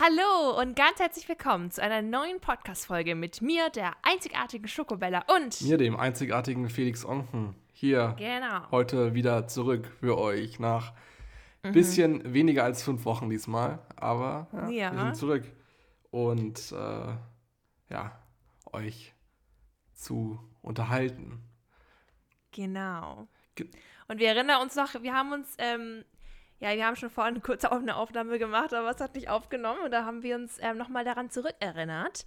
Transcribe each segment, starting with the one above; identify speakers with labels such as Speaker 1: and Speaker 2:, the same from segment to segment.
Speaker 1: Hallo und ganz herzlich willkommen zu einer neuen Podcast-Folge mit mir, der einzigartigen Schokobella und
Speaker 2: mir, dem einzigartigen Felix Onken. Hier
Speaker 1: genau.
Speaker 2: heute wieder zurück für euch nach mhm. bisschen weniger als fünf Wochen diesmal, aber ja, ja. wir sind zurück und äh, ja, euch zu unterhalten.
Speaker 1: Genau. Ge und wir erinnern uns noch, wir haben uns ähm, ja, wir haben schon vorhin kurz eine Aufnahme gemacht, aber es hat nicht aufgenommen. Und da haben wir uns ähm, nochmal daran zurückerinnert,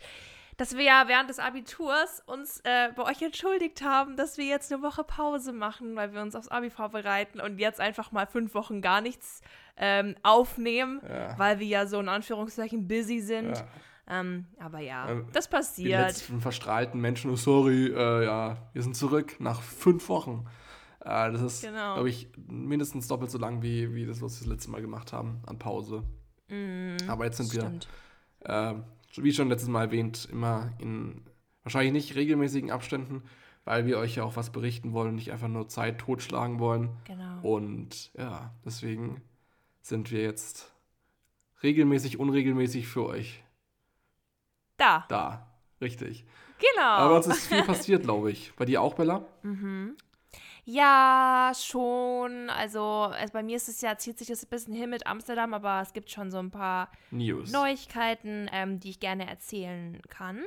Speaker 1: dass wir ja während des Abiturs uns äh, bei euch entschuldigt haben, dass wir jetzt eine Woche Pause machen, weil wir uns aufs Abi vorbereiten und jetzt einfach mal fünf Wochen gar nichts ähm, aufnehmen, ja. weil wir ja so in Anführungszeichen busy sind. Ja. Ähm, aber ja, ähm, das passiert. Die
Speaker 2: letzten verstrahlten Menschen, oh, sorry, äh, ja, wir sind zurück nach fünf Wochen. Äh, das ist, genau. glaube ich, mindestens doppelt so lang wie, wie das, was wir das letzte Mal gemacht haben an Pause. Mm, Aber jetzt sind wir, äh, wie schon letztes Mal erwähnt, immer in wahrscheinlich nicht regelmäßigen Abständen, weil wir euch ja auch was berichten wollen, nicht einfach nur Zeit totschlagen wollen.
Speaker 1: Genau.
Speaker 2: Und ja, deswegen sind wir jetzt regelmäßig, unregelmäßig für euch.
Speaker 1: Da.
Speaker 2: Da, richtig.
Speaker 1: Genau.
Speaker 2: Aber es ist viel passiert, glaube ich. Bei dir auch, Bella?
Speaker 1: Mhm. Ja, schon. Also, also bei mir ist es ja, zieht sich das ein bisschen hin mit Amsterdam, aber es gibt schon so ein paar
Speaker 2: News.
Speaker 1: Neuigkeiten, ähm, die ich gerne erzählen kann.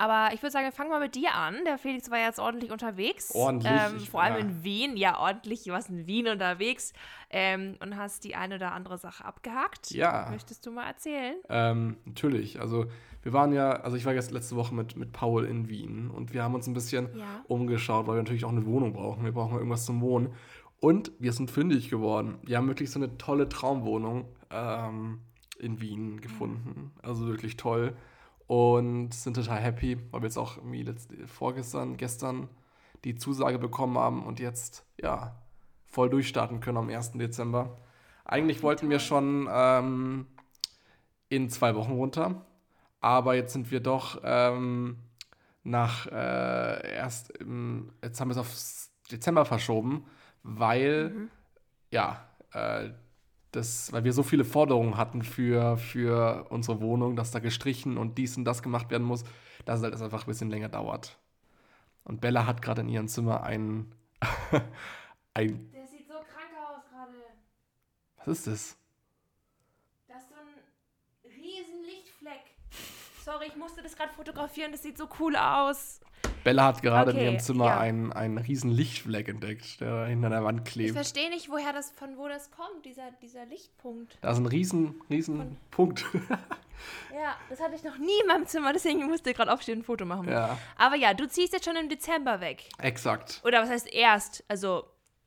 Speaker 1: Aber ich würde sagen, fangen wir mit dir an. Der Felix war jetzt ordentlich unterwegs.
Speaker 2: Ordentlich.
Speaker 1: Ähm, vor allem ja. in Wien. Ja, ordentlich. Du warst in Wien unterwegs ähm, und hast die eine oder andere Sache abgehakt.
Speaker 2: Ja.
Speaker 1: Möchtest du mal erzählen?
Speaker 2: Ähm, natürlich. Also wir waren ja, also ich war jetzt letzte Woche mit, mit Paul in Wien und wir haben uns ein bisschen
Speaker 1: ja.
Speaker 2: umgeschaut, weil wir natürlich auch eine Wohnung brauchen. Wir brauchen irgendwas zum Wohnen. Und wir sind fündig geworden. Wir haben wirklich so eine tolle Traumwohnung ähm, in Wien gefunden. Also wirklich toll und sind total happy, weil wir jetzt auch irgendwie letzte, vorgestern, gestern die Zusage bekommen haben und jetzt ja voll durchstarten können am 1. Dezember. Eigentlich wollten wir schon ähm, in zwei Wochen runter, aber jetzt sind wir doch ähm, nach äh, erst im, jetzt haben wir es auf Dezember verschoben, weil mhm. ja äh, das, weil wir so viele Forderungen hatten für, für unsere Wohnung, dass da gestrichen und dies und das gemacht werden muss, dass es halt einfach ein bisschen länger dauert. Und Bella hat gerade in ihrem Zimmer ein,
Speaker 1: ein. Der sieht so krank aus gerade.
Speaker 2: Was ist das?
Speaker 1: Das ist so ein riesen Lichtfleck. Sorry, ich musste das gerade fotografieren, das sieht so cool aus.
Speaker 2: Bella hat gerade okay, in ihrem Zimmer ja. einen, einen riesen Lichtfleck entdeckt, der hinter der Wand klebt. Ich
Speaker 1: verstehe nicht, woher das, von wo das kommt, dieser, dieser Lichtpunkt.
Speaker 2: Da ist ein riesen, riesen von, Punkt.
Speaker 1: ja, das hatte ich noch nie in meinem Zimmer, deswegen musste ich gerade aufstehen und ein Foto machen.
Speaker 2: Ja.
Speaker 1: Aber ja, du ziehst jetzt schon im Dezember weg.
Speaker 2: Exakt.
Speaker 1: Oder was heißt erst? Also,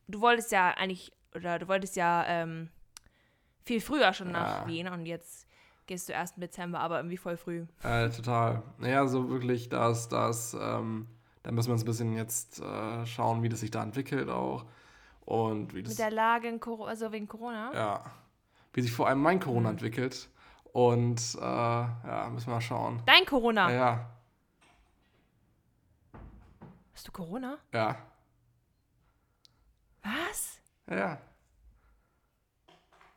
Speaker 1: du wolltest ja eigentlich, oder du wolltest ja ähm, viel früher schon nach ja. Wien und jetzt gehst du erst im Dezember, aber irgendwie voll früh.
Speaker 2: Äh, total. Naja, so wirklich, dass das, ähm, da müssen wir uns ein bisschen jetzt äh, schauen, wie das sich da entwickelt auch. Und wie das,
Speaker 1: Mit der Lage, in Cor also wegen Corona?
Speaker 2: Ja. Wie sich vor allem mein Corona mhm. entwickelt. Und äh, ja, müssen wir mal schauen.
Speaker 1: Dein Corona?
Speaker 2: Ja, ja.
Speaker 1: Hast du Corona?
Speaker 2: Ja.
Speaker 1: Was?
Speaker 2: Ja, ja.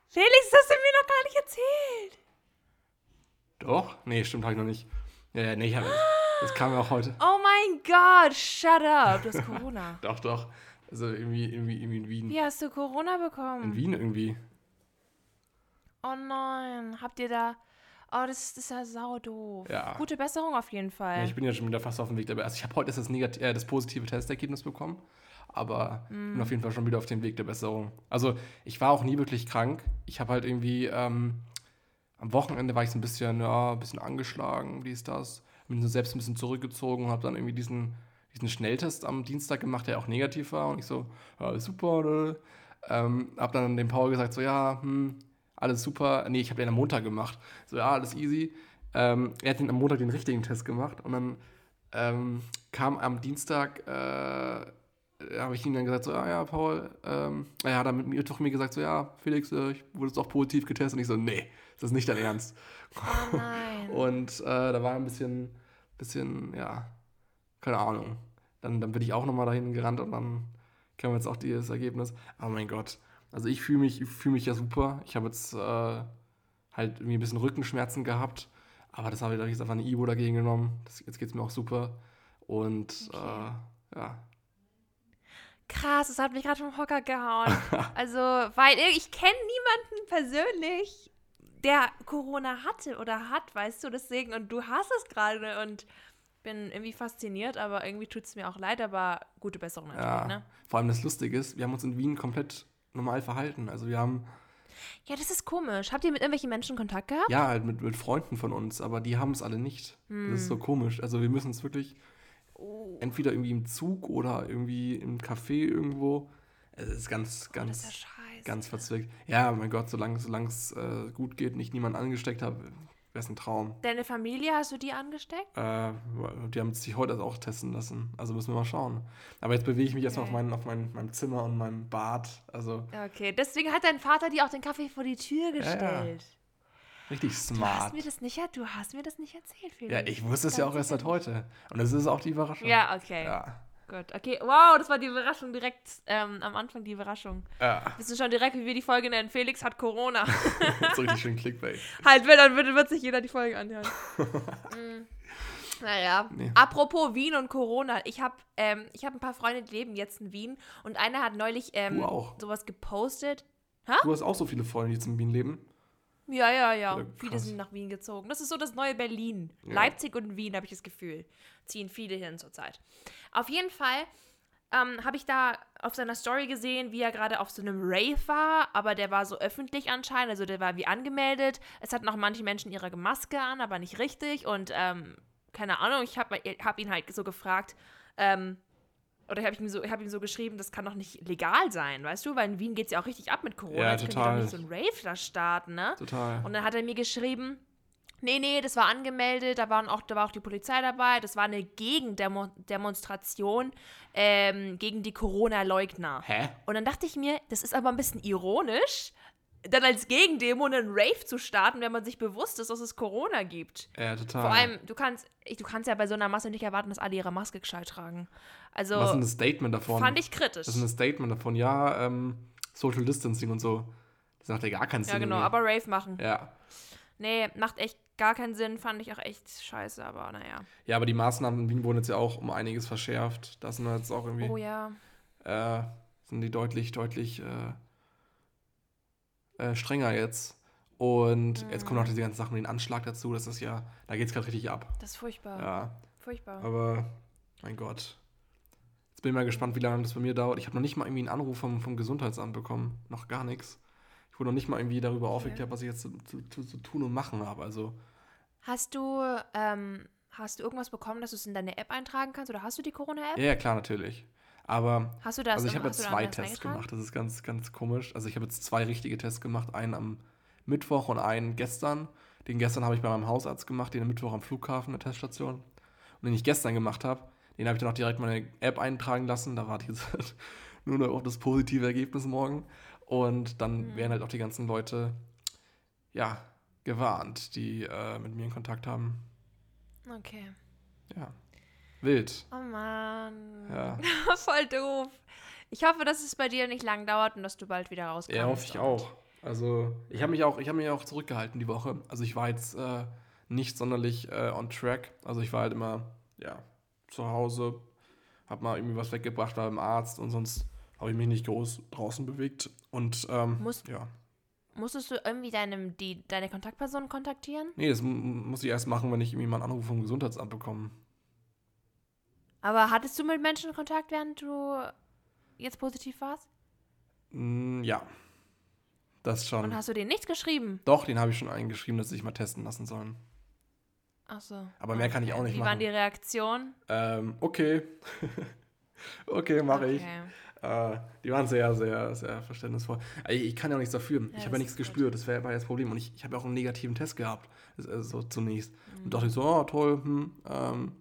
Speaker 1: Felix, das hast du mir noch gar nicht erzählt.
Speaker 2: Doch? Nee, stimmt, habe ich noch nicht. Ja, ja, nee, ich habe. Das kam ja auch heute.
Speaker 1: Oh mein Gott, shut up. Du hast Corona.
Speaker 2: doch, doch. Also irgendwie, irgendwie, irgendwie in Wien.
Speaker 1: Wie hast du Corona bekommen?
Speaker 2: In Wien irgendwie.
Speaker 1: Oh nein. Habt ihr da. Oh, das, das ist ja sau doof.
Speaker 2: Ja.
Speaker 1: Gute Besserung auf jeden Fall.
Speaker 2: Ja, ich bin ja schon wieder fast auf dem Weg dabei. Also ich habe heute das, Negat äh, das positive Testergebnis bekommen. Aber mm. bin auf jeden Fall schon wieder auf dem Weg der Besserung. Also ich war auch nie wirklich krank. Ich habe halt irgendwie. Ähm, am Wochenende war ich so ein bisschen, ja, ein bisschen angeschlagen, dies, das. Bin so selbst ein bisschen zurückgezogen und habe dann irgendwie diesen, diesen Schnelltest am Dienstag gemacht, der auch negativ war. Und ich so, ja, super, oder? Ähm, hab dann dem Paul gesagt, so, ja, hm, alles super. Nee, ich habe den am Montag gemacht. So, ja, alles easy. Ähm, er hat den am Montag den richtigen Test gemacht und dann ähm, kam am Dienstag, äh, habe ich ihm dann gesagt, so, ja, ja, Paul, ähm, er hat dann mit mir doch mir gesagt, so, ja, Felix, äh, ich wurde jetzt auch positiv getestet. Und ich so, nee, das ist nicht dein Ernst.
Speaker 1: Oh nein.
Speaker 2: Und äh, da war ein bisschen, bisschen, ja, keine Ahnung. Dann, dann bin ich auch nochmal dahin gerannt und dann kam jetzt auch dieses Ergebnis. Aber mein Gott, also ich fühle mich, fühl mich ja super. Ich habe jetzt, äh, halt irgendwie ein bisschen Rückenschmerzen gehabt. Aber das habe ich jetzt einfach eine Ibo dagegen genommen. Das, jetzt geht es mir auch super. Und okay. äh, ja.
Speaker 1: Krass, das hat mich gerade vom Hocker gehauen. also, weil ich kenne niemanden persönlich, der Corona hatte oder hat, weißt du, deswegen. Und du hast es gerade und bin irgendwie fasziniert, aber irgendwie tut es mir auch leid, aber gute Besserung
Speaker 2: natürlich, ja, ne? Vor allem das Lustige ist, wir haben uns in Wien komplett normal verhalten. Also wir haben.
Speaker 1: Ja, das ist komisch. Habt ihr mit irgendwelchen Menschen Kontakt gehabt?
Speaker 2: Ja, halt mit, mit Freunden von uns, aber die haben es alle nicht. Hm. Das ist so hm. komisch. Also wir müssen es wirklich oh. entweder irgendwie im Zug oder irgendwie im Café irgendwo. Es ist ganz, ganz, oh, ist ja ganz verzwickt. Ja, mein Gott, solange es äh, gut geht, nicht niemand angesteckt habe, wäre es ein Traum.
Speaker 1: Deine Familie, hast du die angesteckt?
Speaker 2: Äh, die haben sich heute auch testen lassen. Also müssen wir mal schauen. Aber jetzt bewege ich mich okay. erstmal auf, mein, auf mein, meinem Zimmer und meinem Bad. Also
Speaker 1: okay, deswegen hat dein Vater dir auch den Kaffee vor die Tür gestellt. Ja, ja.
Speaker 2: Richtig smart.
Speaker 1: Du hast mir das nicht, du hast mir das nicht erzählt,
Speaker 2: Felix. Ja, ich wusste es ja auch erst seit heute. Und das ist auch die Überraschung.
Speaker 1: Ja, okay. Ja. Gut, okay. Wow, das war die Überraschung direkt ähm, am Anfang, die Überraschung. Ja. Wissen du schon direkt, wie wir die Folge nennen? Felix hat Corona.
Speaker 2: so richtig schön Clickbait.
Speaker 1: Halt, dann wird, wird sich jeder die Folge anhören. mm. Naja, nee. apropos Wien und Corona. Ich habe ähm, hab ein paar Freunde, die leben jetzt in Wien. Und einer hat neulich ähm, sowas gepostet.
Speaker 2: Ha? Du hast auch so viele Freunde, die jetzt in Wien leben?
Speaker 1: Ja, ja, ja. Viele sind nach Wien gezogen. Das ist so das neue Berlin. Ja. Leipzig und Wien, habe ich das Gefühl. Ziehen viele hin zurzeit. Auf jeden Fall ähm, habe ich da auf seiner Story gesehen, wie er gerade auf so einem Rave war, aber der war so öffentlich anscheinend, also der war wie angemeldet. Es hatten auch manche Menschen ihre Maske an, aber nicht richtig. Und ähm, keine Ahnung, ich habe hab ihn halt so gefragt, ähm, oder habe ich ihm so, hab ihm so geschrieben, das kann doch nicht legal sein, weißt du? Weil in Wien geht es ja auch richtig ab mit Corona. Ja, Jetzt total. können wir doch nicht so ein Rave da starten, ne? Total. Und dann hat er mir geschrieben, nee, nee, das war angemeldet, da, waren auch, da war auch die Polizei dabei, das war eine Gegendemonstration ähm, gegen die Corona-Leugner. Hä? Und dann dachte ich mir, das ist aber ein bisschen ironisch, dann als Gegendemo einen Rave zu starten, wenn man sich bewusst ist, dass es Corona gibt.
Speaker 2: Ja, total.
Speaker 1: Vor allem, du kannst, du kannst ja bei so einer Masse nicht erwarten, dass alle ihre Maske gescheit tragen. Also,
Speaker 2: Was ist ein Statement davon?
Speaker 1: Fand ich kritisch.
Speaker 2: Das ist ein Statement davon, ja, ähm, Social Distancing und so. Das macht ja gar keinen Sinn.
Speaker 1: Ja, genau, aber Rave machen.
Speaker 2: Ja.
Speaker 1: Nee, macht echt gar keinen Sinn, fand ich auch echt scheiße, aber naja.
Speaker 2: Ja, aber die Maßnahmen in Wien wurden jetzt ja auch um einiges verschärft. Das sind jetzt auch irgendwie.
Speaker 1: Oh ja.
Speaker 2: Äh, sind die deutlich, deutlich äh, äh, strenger jetzt. Und mhm. jetzt kommen noch diese ganzen Sachen mit dem Anschlag dazu. Das ist ja, da geht es gerade richtig ab.
Speaker 1: Das ist furchtbar.
Speaker 2: Ja.
Speaker 1: Furchtbar.
Speaker 2: Aber, mein Gott. Jetzt bin ich mal gespannt, wie lange das bei mir dauert. Ich habe noch nicht mal irgendwie einen Anruf vom, vom Gesundheitsamt bekommen. Noch gar nichts. Ich wurde noch nicht mal irgendwie darüber okay. aufgeklärt, was ich jetzt zu, zu, zu, tun und machen habe. Also.
Speaker 1: Hast du, ähm, hast du irgendwas bekommen, dass du es in deine App eintragen kannst? Oder hast du die Corona-App?
Speaker 2: Ja, ja, klar, natürlich. Aber
Speaker 1: hast du das
Speaker 2: also ich habe jetzt zwei Tests gemacht. Das ist ganz, ganz komisch. Also ich habe jetzt zwei richtige Tests gemacht. Einen am Mittwoch und einen gestern. Den gestern habe ich bei meinem Hausarzt gemacht, den am Mittwoch am Flughafen, der Teststation. Und den ich gestern gemacht habe, den habe ich dann auch direkt meine App eintragen lassen. Da warte ich jetzt nur noch auf das positive Ergebnis morgen. Und dann mhm. werden halt auch die ganzen Leute, ja, gewarnt, die äh, mit mir in Kontakt haben.
Speaker 1: Okay.
Speaker 2: Ja. Wild.
Speaker 1: Oh Mann.
Speaker 2: Ja.
Speaker 1: Voll doof. Ich hoffe, dass es bei dir nicht lang dauert und dass du bald wieder rauskommst.
Speaker 2: Ja, hoffe ich auch. Also, ich habe mich auch, ich habe mich auch zurückgehalten die Woche. Also, ich war jetzt äh, nicht sonderlich äh, on track. Also, ich war halt immer, ja, zu Hause, habe mal irgendwie was weggebracht, war beim Arzt und sonst habe ich mich nicht groß draußen bewegt. Und, ähm,
Speaker 1: Musst,
Speaker 2: ja.
Speaker 1: Musstest du irgendwie deinem, die, deine Kontaktperson kontaktieren?
Speaker 2: Nee, das muss ich erst machen, wenn ich irgendwie mal einen Anruf vom Gesundheitsamt bekomme.
Speaker 1: Aber hattest du mit Menschen Kontakt, während du jetzt positiv warst?
Speaker 2: Mm, ja. Das schon.
Speaker 1: Und hast du denen nichts geschrieben?
Speaker 2: Doch, den habe ich schon eingeschrieben, dass sie sich mal testen lassen sollen.
Speaker 1: Ach so.
Speaker 2: Aber mehr kann ich auch nicht
Speaker 1: Wie
Speaker 2: machen.
Speaker 1: Wie waren die Reaktionen?
Speaker 2: Ähm, okay. okay, mache okay. ich. Äh, die waren sehr, sehr, sehr verständnisvoll. Ich, kann ja auch nichts dafür. Ja, ich habe ja nichts gespürt. Das war ja das Problem. Und ich, ich habe ja auch einen negativen Test gehabt. Also so zunächst. Mhm. Und dachte ich so, oh, toll. Hm, ähm,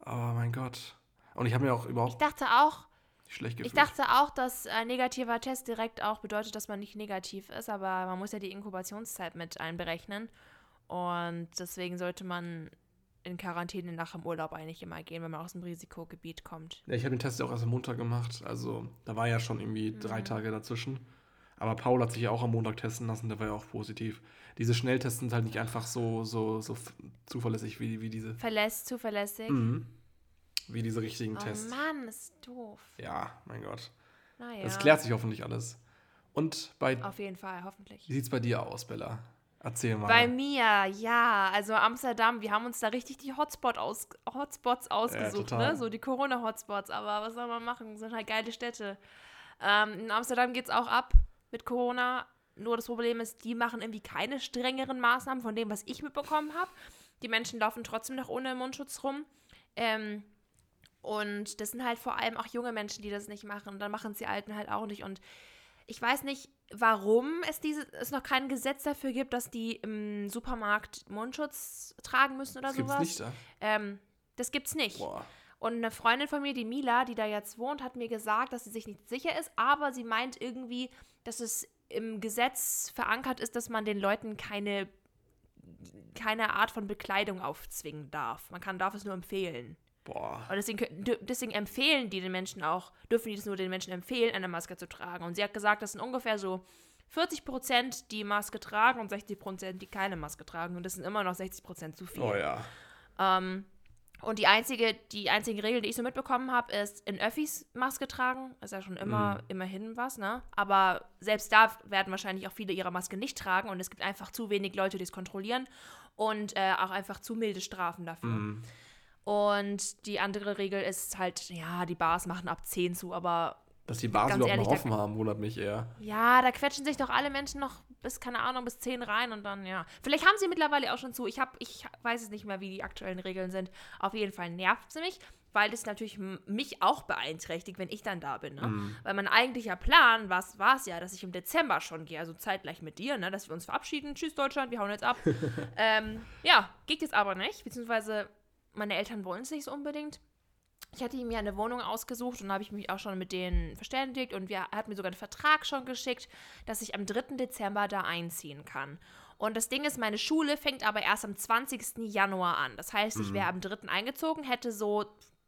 Speaker 2: aber mein Gott. Und ich habe mir auch überhaupt.
Speaker 1: Ich dachte auch.
Speaker 2: Schlecht
Speaker 1: gefühlt. Ich dachte auch, dass ein negativer Test direkt auch bedeutet, dass man nicht negativ ist, aber man muss ja die Inkubationszeit mit einberechnen. Und deswegen sollte man in Quarantäne nach dem Urlaub eigentlich immer gehen, wenn man aus dem Risikogebiet kommt.
Speaker 2: Ja, ich habe den Test ja auch erst am Montag gemacht. Also da war ja schon irgendwie mhm. drei Tage dazwischen. Aber Paul hat sich ja auch am Montag testen lassen, der war ja auch positiv. Diese Schnelltests sind halt nicht einfach so, so, so zuverlässig wie, wie diese.
Speaker 1: Verlässt, zuverlässig.
Speaker 2: Mhm. Wie diese richtigen
Speaker 1: oh
Speaker 2: Tests.
Speaker 1: Mann, ist doof.
Speaker 2: Ja, mein Gott.
Speaker 1: Naja.
Speaker 2: Das klärt sich hoffentlich alles. Und bei,
Speaker 1: Auf jeden Fall, hoffentlich.
Speaker 2: wie sieht es bei dir aus, Bella? Erzähl mal.
Speaker 1: Bei mir, ja, also Amsterdam, wir haben uns da richtig die Hotspot aus, Hotspots ausgesucht,
Speaker 2: total.
Speaker 1: ne? So die Corona-Hotspots, aber was soll man machen? Sind halt geile Städte. Ähm, in Amsterdam geht es auch ab mit Corona. Nur das Problem ist, die machen irgendwie keine strengeren Maßnahmen von dem, was ich mitbekommen habe. Die Menschen laufen trotzdem noch ohne Mundschutz rum. Ähm, und das sind halt vor allem auch junge Menschen, die das nicht machen. Und dann machen es die Alten halt auch nicht. Und ich weiß nicht, warum es diese, es noch kein Gesetz dafür gibt, dass die im Supermarkt Mundschutz tragen müssen oder
Speaker 2: das gibt's
Speaker 1: sowas.
Speaker 2: nicht da.
Speaker 1: Ähm, das gibt's nicht.
Speaker 2: Boah.
Speaker 1: Und eine Freundin von mir, die Mila, die da jetzt wohnt, hat mir gesagt, dass sie sich nicht sicher ist, aber sie meint irgendwie, dass es im Gesetz verankert ist, dass man den Leuten keine, keine Art von Bekleidung aufzwingen darf. Man kann, darf es nur empfehlen.
Speaker 2: Boah.
Speaker 1: Und deswegen, deswegen empfehlen die den Menschen auch, dürfen die das nur den Menschen empfehlen, eine Maske zu tragen. Und sie hat gesagt, das sind ungefähr so 40 Prozent, die Maske tragen und 60 Prozent, die keine Maske tragen. Und das sind immer noch 60 Prozent zu viel.
Speaker 2: Oh ja.
Speaker 1: Ähm, und die einzige, die einzige Regel, die ich so mitbekommen habe, ist in Öffis Maske tragen. Ist ja schon immer, immerhin was, ne? Aber selbst da werden wahrscheinlich auch viele ihre Maske nicht tragen und es gibt einfach zu wenig Leute, die es kontrollieren und äh, auch einfach zu milde Strafen dafür.
Speaker 2: Mhm.
Speaker 1: Und die andere Regel ist halt, ja, die Bars machen ab 10 zu, aber
Speaker 2: Dass die Bars überhaupt noch offen haben, wundert mich eher.
Speaker 1: ja, da quetschen sich doch alle Menschen noch bis, keine Ahnung, bis 10 rein und dann, ja. Vielleicht haben sie mittlerweile auch schon zu. Ich, hab, ich weiß es nicht mehr, wie die aktuellen Regeln sind. Auf jeden Fall nervt sie mich, weil das natürlich mich auch beeinträchtigt, wenn ich dann da bin. Ne?
Speaker 2: Mhm.
Speaker 1: Weil mein eigentlicher Plan war es ja, dass ich im Dezember schon gehe, also zeitgleich mit dir, ne? dass wir uns verabschieden. Tschüss, Deutschland, wir hauen jetzt ab. ähm, ja, geht jetzt aber nicht, beziehungsweise meine Eltern wollen es nicht so unbedingt. Ich hatte ihm ja eine Wohnung ausgesucht und habe ich mich auch schon mit denen verständigt und wir, er hat mir sogar einen Vertrag schon geschickt, dass ich am 3. Dezember da einziehen kann. Und das Ding ist, meine Schule fängt aber erst am 20. Januar an. Das heißt, ich wäre am 3. eingezogen, hätte so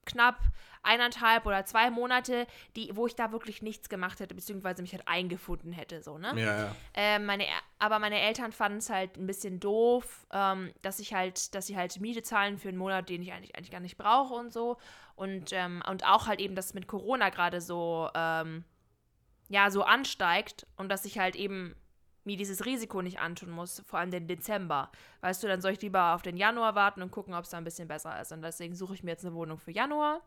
Speaker 1: knapp eineinhalb oder zwei Monate, die, wo ich da wirklich nichts gemacht hätte, beziehungsweise mich halt eingefunden hätte, so, ne?
Speaker 2: Ja, ja.
Speaker 1: Ähm, meine, aber meine Eltern fanden es halt ein bisschen doof, ähm, dass ich halt, dass sie halt Miete zahlen für einen Monat, den ich eigentlich, eigentlich gar nicht brauche und so. Und, ähm, und auch halt eben, dass es mit Corona gerade so, ähm, ja, so ansteigt und dass ich halt eben mir dieses Risiko nicht antun muss, vor allem den Dezember. Weißt du, dann soll ich lieber auf den Januar warten und gucken, ob es da ein bisschen besser ist. Und deswegen suche ich mir jetzt eine Wohnung für Januar.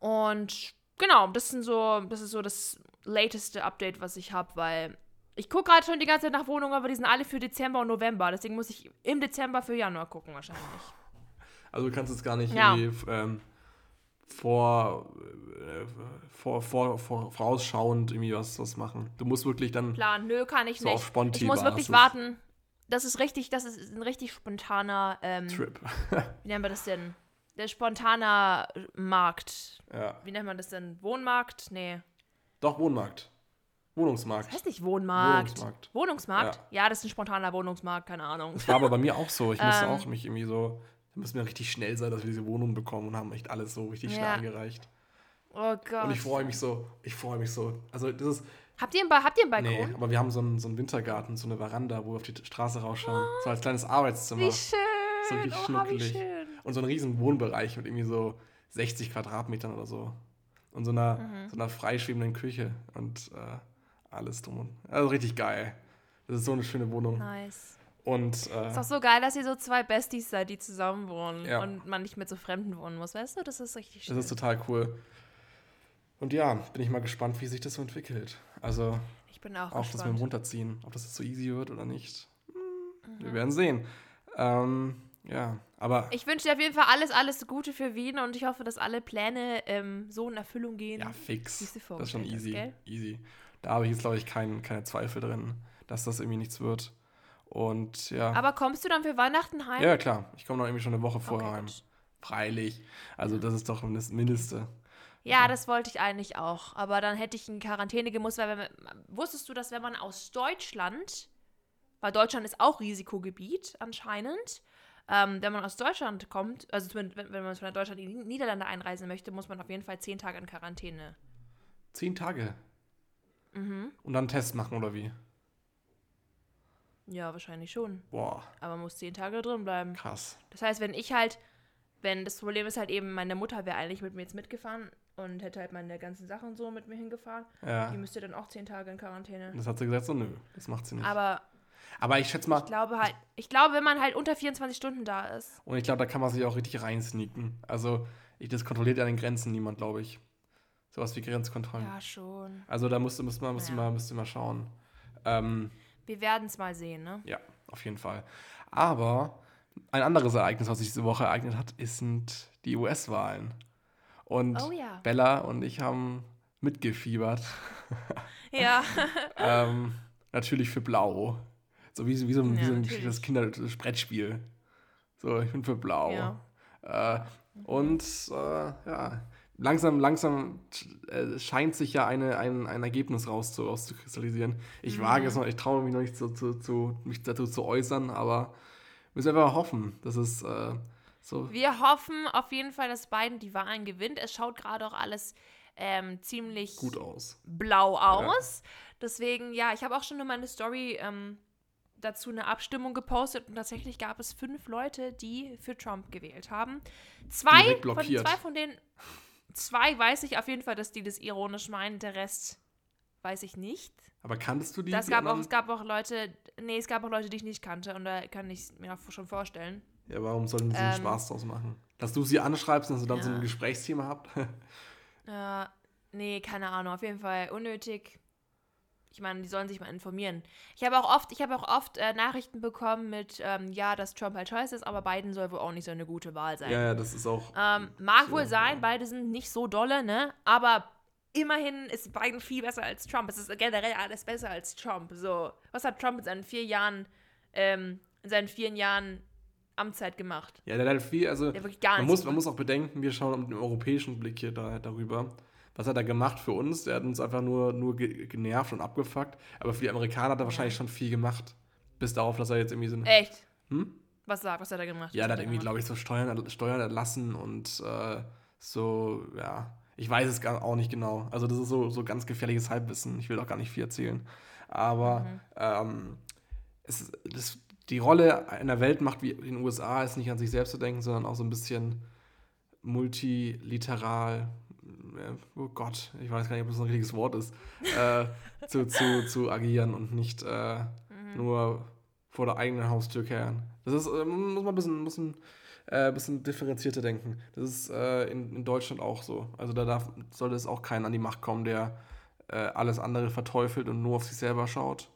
Speaker 1: Und genau, das sind so, das ist so das lateste Update, was ich habe, weil ich gucke gerade schon die ganze Zeit nach Wohnungen, aber die sind alle für Dezember und November. Deswegen muss ich im Dezember für Januar gucken wahrscheinlich.
Speaker 2: Also du kannst jetzt gar nicht
Speaker 1: Ja.
Speaker 2: irgendwie ähm, vor, äh, vor, vor, vor, vorausschauend irgendwie was, was machen. Du musst wirklich dann
Speaker 1: Plan, nö, kann ich
Speaker 2: so
Speaker 1: nicht.
Speaker 2: auf Sponti
Speaker 1: Ich muss wirklich
Speaker 2: Basis.
Speaker 1: warten. Das ist richtig, das ist ein richtig spontaner, ähm,
Speaker 2: Trip.
Speaker 1: wie nennt man das denn? Der spontaner Markt.
Speaker 2: ja.
Speaker 1: Wie nennt man das denn? Wohnmarkt? Nee.
Speaker 2: Doch, Wohnmarkt. Wohnungsmarkt.
Speaker 1: Das heißt nicht Wohnmarkt.
Speaker 2: Wohnungsmarkt.
Speaker 1: Wohnungsmarkt? Ja. das ist ein spontaner Wohnungsmarkt, keine Ahnung.
Speaker 2: Das war aber bei mir auch so. Ich musste
Speaker 1: Ähm.
Speaker 2: auch mich irgendwie so, da müssen wir richtig schnell sein, dass wir diese Wohnung bekommen und haben echt alles so richtig schnell
Speaker 1: Ja.
Speaker 2: eingereicht.
Speaker 1: Oh Gott.
Speaker 2: Und ich freue mich so, ich freue mich so. Also das ist,
Speaker 1: habt, ihr einen ba habt ihr einen Balkon?
Speaker 2: nee, aber wir haben so einen, so einen Wintergarten, so eine Veranda, wo wir auf die Straße rausschauen. So als kleines Arbeitszimmer.
Speaker 1: Wie schön.
Speaker 2: So richtig
Speaker 1: oh, wie
Speaker 2: schnuckelig.
Speaker 1: schön.
Speaker 2: Und so einen riesen Wohnbereich mit irgendwie so 60 Quadratmetern oder so. Und so einer,
Speaker 1: Mhm.
Speaker 2: so einer freischwebenden Küche und äh, alles drum. und- Also richtig geil. Das ist so eine schöne Wohnung.
Speaker 1: Nice.
Speaker 2: Und äh,
Speaker 1: Ist auch so geil, dass ihr so zwei Besties seid, die zusammen wohnen
Speaker 2: Ja.
Speaker 1: und man nicht mit so Fremden wohnen muss. Weißt du, das ist richtig schön.
Speaker 2: das ist total cool. Und ja, bin ich mal gespannt, wie sich das so entwickelt. Also
Speaker 1: ich bin auch,
Speaker 2: auch das mit dem
Speaker 1: gespannt.
Speaker 2: Runterziehen, ob das jetzt so easy wird oder nicht. Hm, Wir
Speaker 1: Mhm.
Speaker 2: werden sehen. Ähm, ja, aber
Speaker 1: Ich wünsche dir auf jeden Fall alles, alles Gute für Wien und ich hoffe, dass alle Pläne ähm, so in Erfüllung gehen.
Speaker 2: ja, fix. Das ist schon easy.
Speaker 1: gell?
Speaker 2: Easy. Da habe ich jetzt, glaube ich, kein, keine Zweifel drin, dass das irgendwie nichts wird. Und ja.
Speaker 1: Aber kommst du dann für Weihnachten heim?
Speaker 2: ja, klar. Ich komme noch irgendwie schon eine Woche vorher
Speaker 1: Okay,
Speaker 2: heim.
Speaker 1: gut.
Speaker 2: Freilich. Also, das ist doch das Mindeste.
Speaker 1: Ja, das wollte ich eigentlich auch. Aber dann hätte ich in Quarantäne gemusst, weil wenn wusstest du, dass wenn man aus Deutschland, weil Deutschland ist auch Risikogebiet anscheinend, ähm, wenn man aus Deutschland kommt, also wenn, wenn man von Deutschland in die Niederlande einreisen möchte, muss man auf jeden Fall zehn Tage in Quarantäne.
Speaker 2: Zehn Tage.
Speaker 1: Mhm.
Speaker 2: Und dann einen Test machen, oder wie?
Speaker 1: Ja, wahrscheinlich schon.
Speaker 2: Boah,
Speaker 1: Aber muss zehn Tage drin bleiben.
Speaker 2: krass.
Speaker 1: Das heißt, wenn ich halt, wenn das Problem ist halt eben, meine Mutter wäre eigentlich mit mir jetzt mitgefahren und hätte halt meine ganzen Sachen so mit mir hingefahren.
Speaker 2: Ja.
Speaker 1: Die müsste dann auch zehn Tage in Quarantäne.
Speaker 2: Das hat sie gesagt, so nö, das macht sie nicht.
Speaker 1: Aber
Speaker 2: Aber ich schätze mal,
Speaker 1: ich glaube halt, ich glaube, wenn man halt unter 24 Stunden da ist.
Speaker 2: und ich glaube, da kann man sich auch richtig reinsneaken. Also, ich, das kontrolliert an den Grenzen niemand, glaube ich. Sowas wie Grenzkontrollen.
Speaker 1: Ja, schon.
Speaker 2: Also, da musste, müsste man, müsste
Speaker 1: Ja.
Speaker 2: mal, müsste mal schauen. Ähm,
Speaker 1: Wir werden es mal sehen, ne?
Speaker 2: ja, auf jeden Fall. Aber ein anderes Ereignis, was sich diese Woche ereignet hat, sind die US-Wahlen. Und
Speaker 1: Oh ja.
Speaker 2: Bella und ich haben mitgefiebert.
Speaker 1: Ja.
Speaker 2: ähm, natürlich für Blau. So wie, so- wie so, ein- wie
Speaker 1: Ja,
Speaker 2: so ein das Kinder-Brettspiel. So, ich bin für Blau.
Speaker 1: Ja.
Speaker 2: Äh, und äh, ja, langsam, langsam äh, scheint sich ja eine, ein, ein Ergebnis rauszu, rauszukristallisieren. Ich
Speaker 1: Mhm.
Speaker 2: wage es noch, ich traue mich noch nicht zu, zu, zu, mich dazu zu äußern, aber müssen wir einfach hoffen, dass es äh, so.
Speaker 1: Wir hoffen auf jeden Fall, dass Biden die Wahlen gewinnt. Es schaut gerade auch alles ähm, ziemlich
Speaker 2: Gut aus.
Speaker 1: blau aus. Deswegen, ja, ich habe auch schon in meine Story ähm, dazu eine Abstimmung gepostet und tatsächlich gab es fünf Leute, die für Trump gewählt haben. Zwei von, zwei von denen, zwei weiß ich auf jeden Fall, dass die das ironisch meinen, der Rest weiß ich nicht.
Speaker 2: Aber kanntest du die?
Speaker 1: Das
Speaker 2: die
Speaker 1: gab auch, es gab auch Leute, nee, es gab auch Leute, die ich nicht kannte und da kann ich mir auch schon vorstellen.
Speaker 2: Ja, warum sollten sie einen
Speaker 1: Ähm,
Speaker 2: Spaß draus machen? Dass du sie anschreibst und dass ihr dann so
Speaker 1: Ja.
Speaker 2: ein Gesprächsthema habt?
Speaker 1: Äh, nee, keine Ahnung, auf jeden Fall unnötig. Ich meine, die sollen sich mal informieren. Ich habe auch oft, ich habe auch oft äh, Nachrichten bekommen mit, ähm, ja, dass Trump halt scheiße ist, aber Biden soll wohl auch nicht so eine gute Wahl sein.
Speaker 2: ja, ja, das ist auch.
Speaker 1: Ähm, mag
Speaker 2: So,
Speaker 1: wohl sein,
Speaker 2: ja.
Speaker 1: beide sind nicht so dolle, ne? Aber immerhin ist Biden viel besser als Trump. Es ist generell alles besser als Trump. So, was hat Trump in seinen vier Jahren, ähm, in seinen vier Jahren Amtszeit gemacht?
Speaker 2: Ja, der hat viel, also
Speaker 1: Der hat wirklich gar
Speaker 2: man muss, man muss auch bedenken, wir schauen mit dem europäischen Blick hier da, darüber. Was hat er gemacht für uns? Der hat uns einfach nur, nur ge genervt und abgefuckt. Aber für die Amerikaner hat er wahrscheinlich schon viel gemacht. Bis darauf, dass er jetzt irgendwie so ein.
Speaker 1: Echt?
Speaker 2: Hm?
Speaker 1: Was, sagt- was hat er gemacht?
Speaker 2: Ja, der hat
Speaker 1: er
Speaker 2: irgendwie, glaube ich, so Steuern, Steuern erlassen und äh, so, ja. Ich weiß es auch nicht genau. Also, das ist so, so ganz gefährliches Halbwissen. Ich will auch gar nicht viel erzählen. Aber
Speaker 1: Mhm.
Speaker 2: ähm, es, das, die Rolle einer Weltmacht wie in den USA ist nicht an sich selbst zu denken, sondern auch so ein bisschen multiliteral. Äh, Oh Gott, ich weiß gar nicht, ob das ein richtiges Wort ist. Äh, zu, zu, zu agieren und nicht äh,
Speaker 1: Mhm.
Speaker 2: nur vor der eigenen Haustür kehren. Das ist, äh, muss man ein bisschen, muss ein, äh, bisschen differenzierter denken. Das ist äh, in, in Deutschland auch so. Also da darf, sollte es auch keiner an die Macht kommen, der alles andere verteufelt und nur auf sich selber schaut.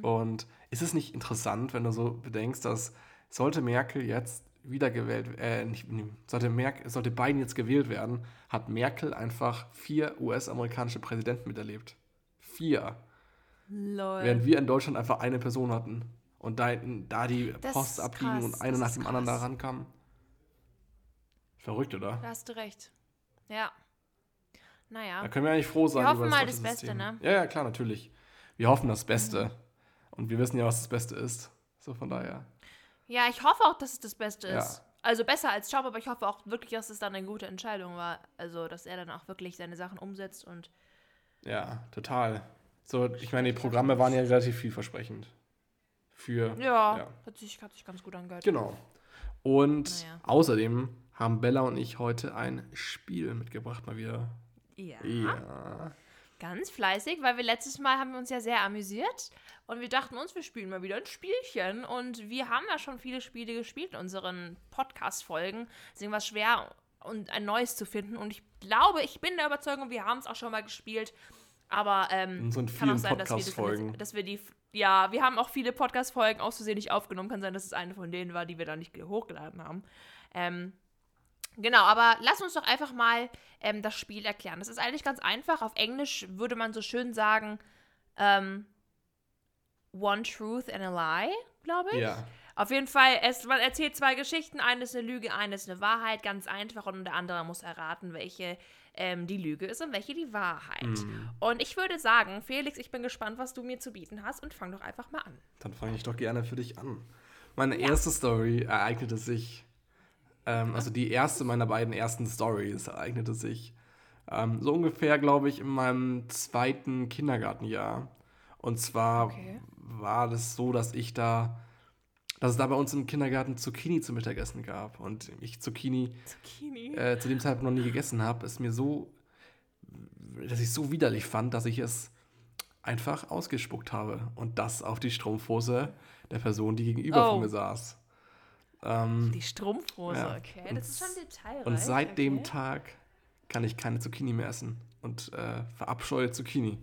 Speaker 2: Und ist es nicht interessant, wenn du so bedenkst, dass sollte Merkel jetzt wiedergewählt, äh, nicht, sollte, Merkel, sollte Biden jetzt gewählt werden, hat Merkel einfach vier US-amerikanische Präsidenten miterlebt. Vier.
Speaker 1: Lol.
Speaker 2: Während wir in Deutschland einfach eine Person hatten. Und da, da die
Speaker 1: Das ist
Speaker 2: abgingen
Speaker 1: krass,
Speaker 2: und eine
Speaker 1: das
Speaker 2: nach dem anderen da
Speaker 1: krass.
Speaker 2: rankam. Verrückt, oder?
Speaker 1: Da hast du recht. Ja. Naja.
Speaker 2: Da können wir eigentlich froh sein.
Speaker 1: Wir hoffen
Speaker 2: über
Speaker 1: mal das Beste, ne?
Speaker 2: Ja, ja, klar, natürlich. Wir hoffen das Beste. Und wir wissen ja, was das Beste ist. So von daher.
Speaker 1: Ja, ich hoffe auch, dass es das Beste
Speaker 2: Ja.
Speaker 1: ist. Also besser als Job, aber ich hoffe auch wirklich, dass es dann eine gute Entscheidung war. Also, dass er dann auch wirklich seine Sachen umsetzt und
Speaker 2: Ja, total. So, ich meine, die Programme waren ja relativ vielversprechend. Für.
Speaker 1: ja,
Speaker 2: Ja.
Speaker 1: Hat, sich, hat sich ganz gut angehört.
Speaker 2: Genau. Und
Speaker 1: Naja.
Speaker 2: außerdem haben Bella und ich heute ein Spiel mitgebracht, mal wieder.
Speaker 1: Ja.
Speaker 2: Ja.
Speaker 1: Ganz fleißig, weil wir letztes Mal haben wir uns ja sehr amüsiert und wir dachten uns, wir spielen mal wieder ein Spielchen und wir haben ja schon viele Spiele gespielt in unseren Podcast-Folgen. Deswegen war es schwer, und ein neues zu finden und ich glaube, ich bin der Überzeugung, wir haben es auch schon mal gespielt, aber ähm, kann auch sein, dass wir, das dass wir die, ja, wir haben auch viele Podcast-Folgen aus Versehen nicht aufgenommen, kann sein, dass es eine von denen war, die wir da nicht hochgeladen haben. Ähm, Genau, aber lass uns doch einfach mal ähm, das Spiel erklären. Das ist eigentlich ganz einfach. Auf Englisch würde man so schön sagen, ähm, One Truth and a Lie, glaube ich.
Speaker 2: Ja.
Speaker 1: Auf jeden Fall, es, man erzählt zwei Geschichten. Eine ist eine Lüge, eine ist eine Wahrheit. Ganz einfach. Und der andere muss erraten, welche ähm, die Lüge ist und welche die Wahrheit.
Speaker 2: Mhm.
Speaker 1: Und ich würde sagen, Felix, ich bin gespannt, was du mir zu bieten hast. Und fang doch einfach mal an.
Speaker 2: Dann fange ich doch gerne für dich an. Meine erste Story ereignete sich, ähm, also die erste meiner beiden ersten Stories ereignete sich, Ähm, so ungefähr, glaube ich, in meinem zweiten Kindergartenjahr. Und zwar okay. War das so, dass ich da, dass es da bei uns im Kindergarten Zucchini zum Mittagessen gab. Und ich Zucchini, Zucchini? Äh, zu dem Zeitpunkt noch nie gegessen habe, ist mir so, dass ich es so widerlich fand, dass ich es einfach ausgespuckt habe. Und das auf die Strumpfhose der Person, die gegenüber oh. von mir saß.
Speaker 1: Ähm, die Strumpfhose, ja. okay. Das ist schon detailreich.
Speaker 2: Und seit okay. dem Tag kann ich keine Zucchini mehr essen und äh, verabscheue Zucchini.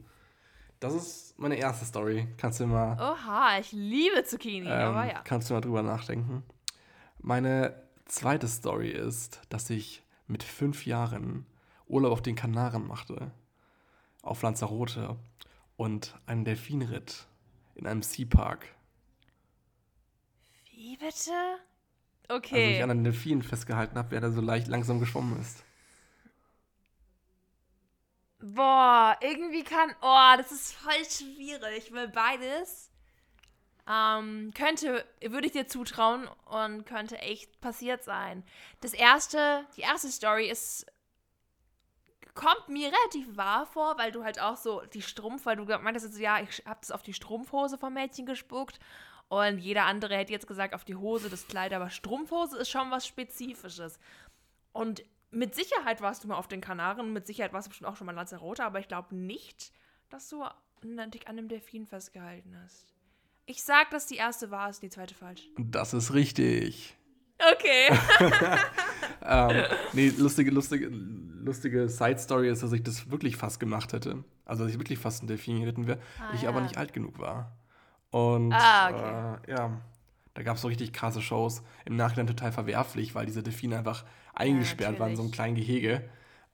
Speaker 2: Das ist meine erste Story. Kannst du mal.
Speaker 1: Oha, ich liebe Zucchini, ähm, aber ja.
Speaker 2: Kannst du mal drüber nachdenken. Meine zweite Story ist, dass ich mit fünf Jahren Urlaub auf den Kanaren machte. Auf Lanzarote. Und einen Delfinritt in einem Sea Park.
Speaker 1: Wie bitte?
Speaker 2: Okay. Also ich an einem Delfin festgehalten habe, wer da so leicht langsam geschwommen ist.
Speaker 1: Boah, irgendwie kann. Oh, das ist voll schwierig, weil beides ähm, könnte, würde ich dir zutrauen und könnte echt passiert sein. Das erste, die erste Story ist kommt mir relativ wahr vor, weil du halt auch so die Strumpf, weil du meintest, so, ja, ich habe das auf die Strumpfhose vom Mädchen gespuckt und jeder andere hätte jetzt gesagt auf die Hose das Kleid, aber Strumpfhose ist schon was Spezifisches. Und mit Sicherheit warst du mal auf den Kanaren, mit Sicherheit warst du bestimmt auch schon mal in Lanzarote, aber ich glaube nicht, dass du dich an einem Delfin festgehalten hast. Ich sag, dass die erste war, ist die zweite falsch.
Speaker 2: Das ist richtig.
Speaker 1: Okay.
Speaker 2: ähm, nee, lustige, lustige, lustige Side-Story ist, dass ich das wirklich fast gemacht hätte. Also, dass ich wirklich fast ein Delfin geritten wäre, ah, ich ja. aber nicht alt genug war. Und ah, okay. äh, ja, da gab es so richtig krasse Shows. Im Nachhinein total verwerflich, weil diese Delfine einfach eingesperrt ja, waren in so einem kleinen Gehege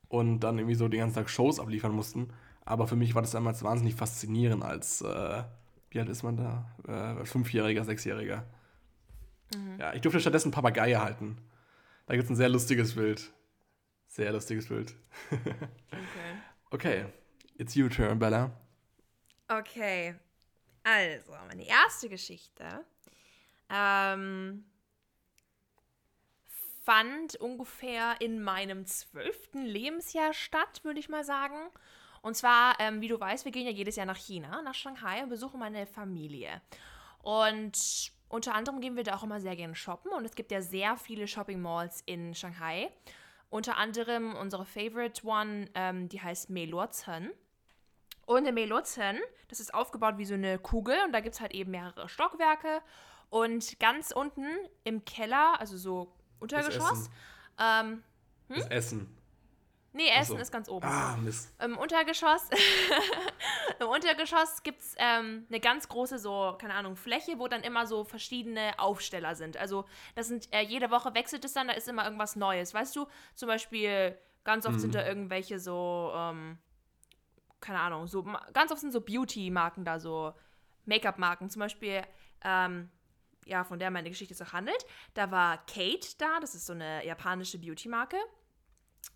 Speaker 2: und dann irgendwie so den ganzen Tag Shows abliefern mussten. Aber für mich war das damals wahnsinnig faszinierend als, äh, wie alt ist man da? Äh, Fünfjähriger, Sechsjähriger. Mhm. Ja, ich durfte stattdessen Papageie halten. Da gibt es ein sehr lustiges Bild. Sehr lustiges Bild. okay. Okay, it's your turn, Bella.
Speaker 1: Okay, also, meine erste Geschichte ähm, fand ungefähr in meinem zwölften Lebensjahr statt, würde ich mal sagen. Und zwar, ähm, wie du weißt, wir gehen ja jedes Jahr nach China, nach Shanghai und besuchen meine Familie. Und unter anderem gehen wir da auch immer sehr gerne shoppen und es gibt ja sehr viele Shopping Malls in Shanghai. Unter anderem unsere Favorite One, ähm, die heißt Meluozen. Und der Meluozen, das ist aufgebaut wie so eine Kugel und da gibt es halt eben mehrere Stockwerke. Und ganz unten im Keller, also so Untergeschoss.
Speaker 2: Das Essen. Ähm, hm? Das Essen.
Speaker 1: Nee, Essen so. ist ganz oben.
Speaker 2: Ah, Mist.
Speaker 1: Im Untergeschoss, im Untergeschoss gibt es ähm, eine ganz große, so, keine Ahnung, Fläche, wo dann immer so verschiedene Aufsteller sind. Also, das sind, äh, jede Woche wechselt es dann, da ist immer irgendwas Neues. Weißt du, zum Beispiel, ganz oft mhm. sind da irgendwelche so, ähm, keine Ahnung, so, ganz oft sind so Beauty-Marken da, so Make-up-Marken. Zum Beispiel, ähm, ja, von der meine Geschichte auch handelt. Da war Kate da, das ist so eine japanische Beauty-Marke.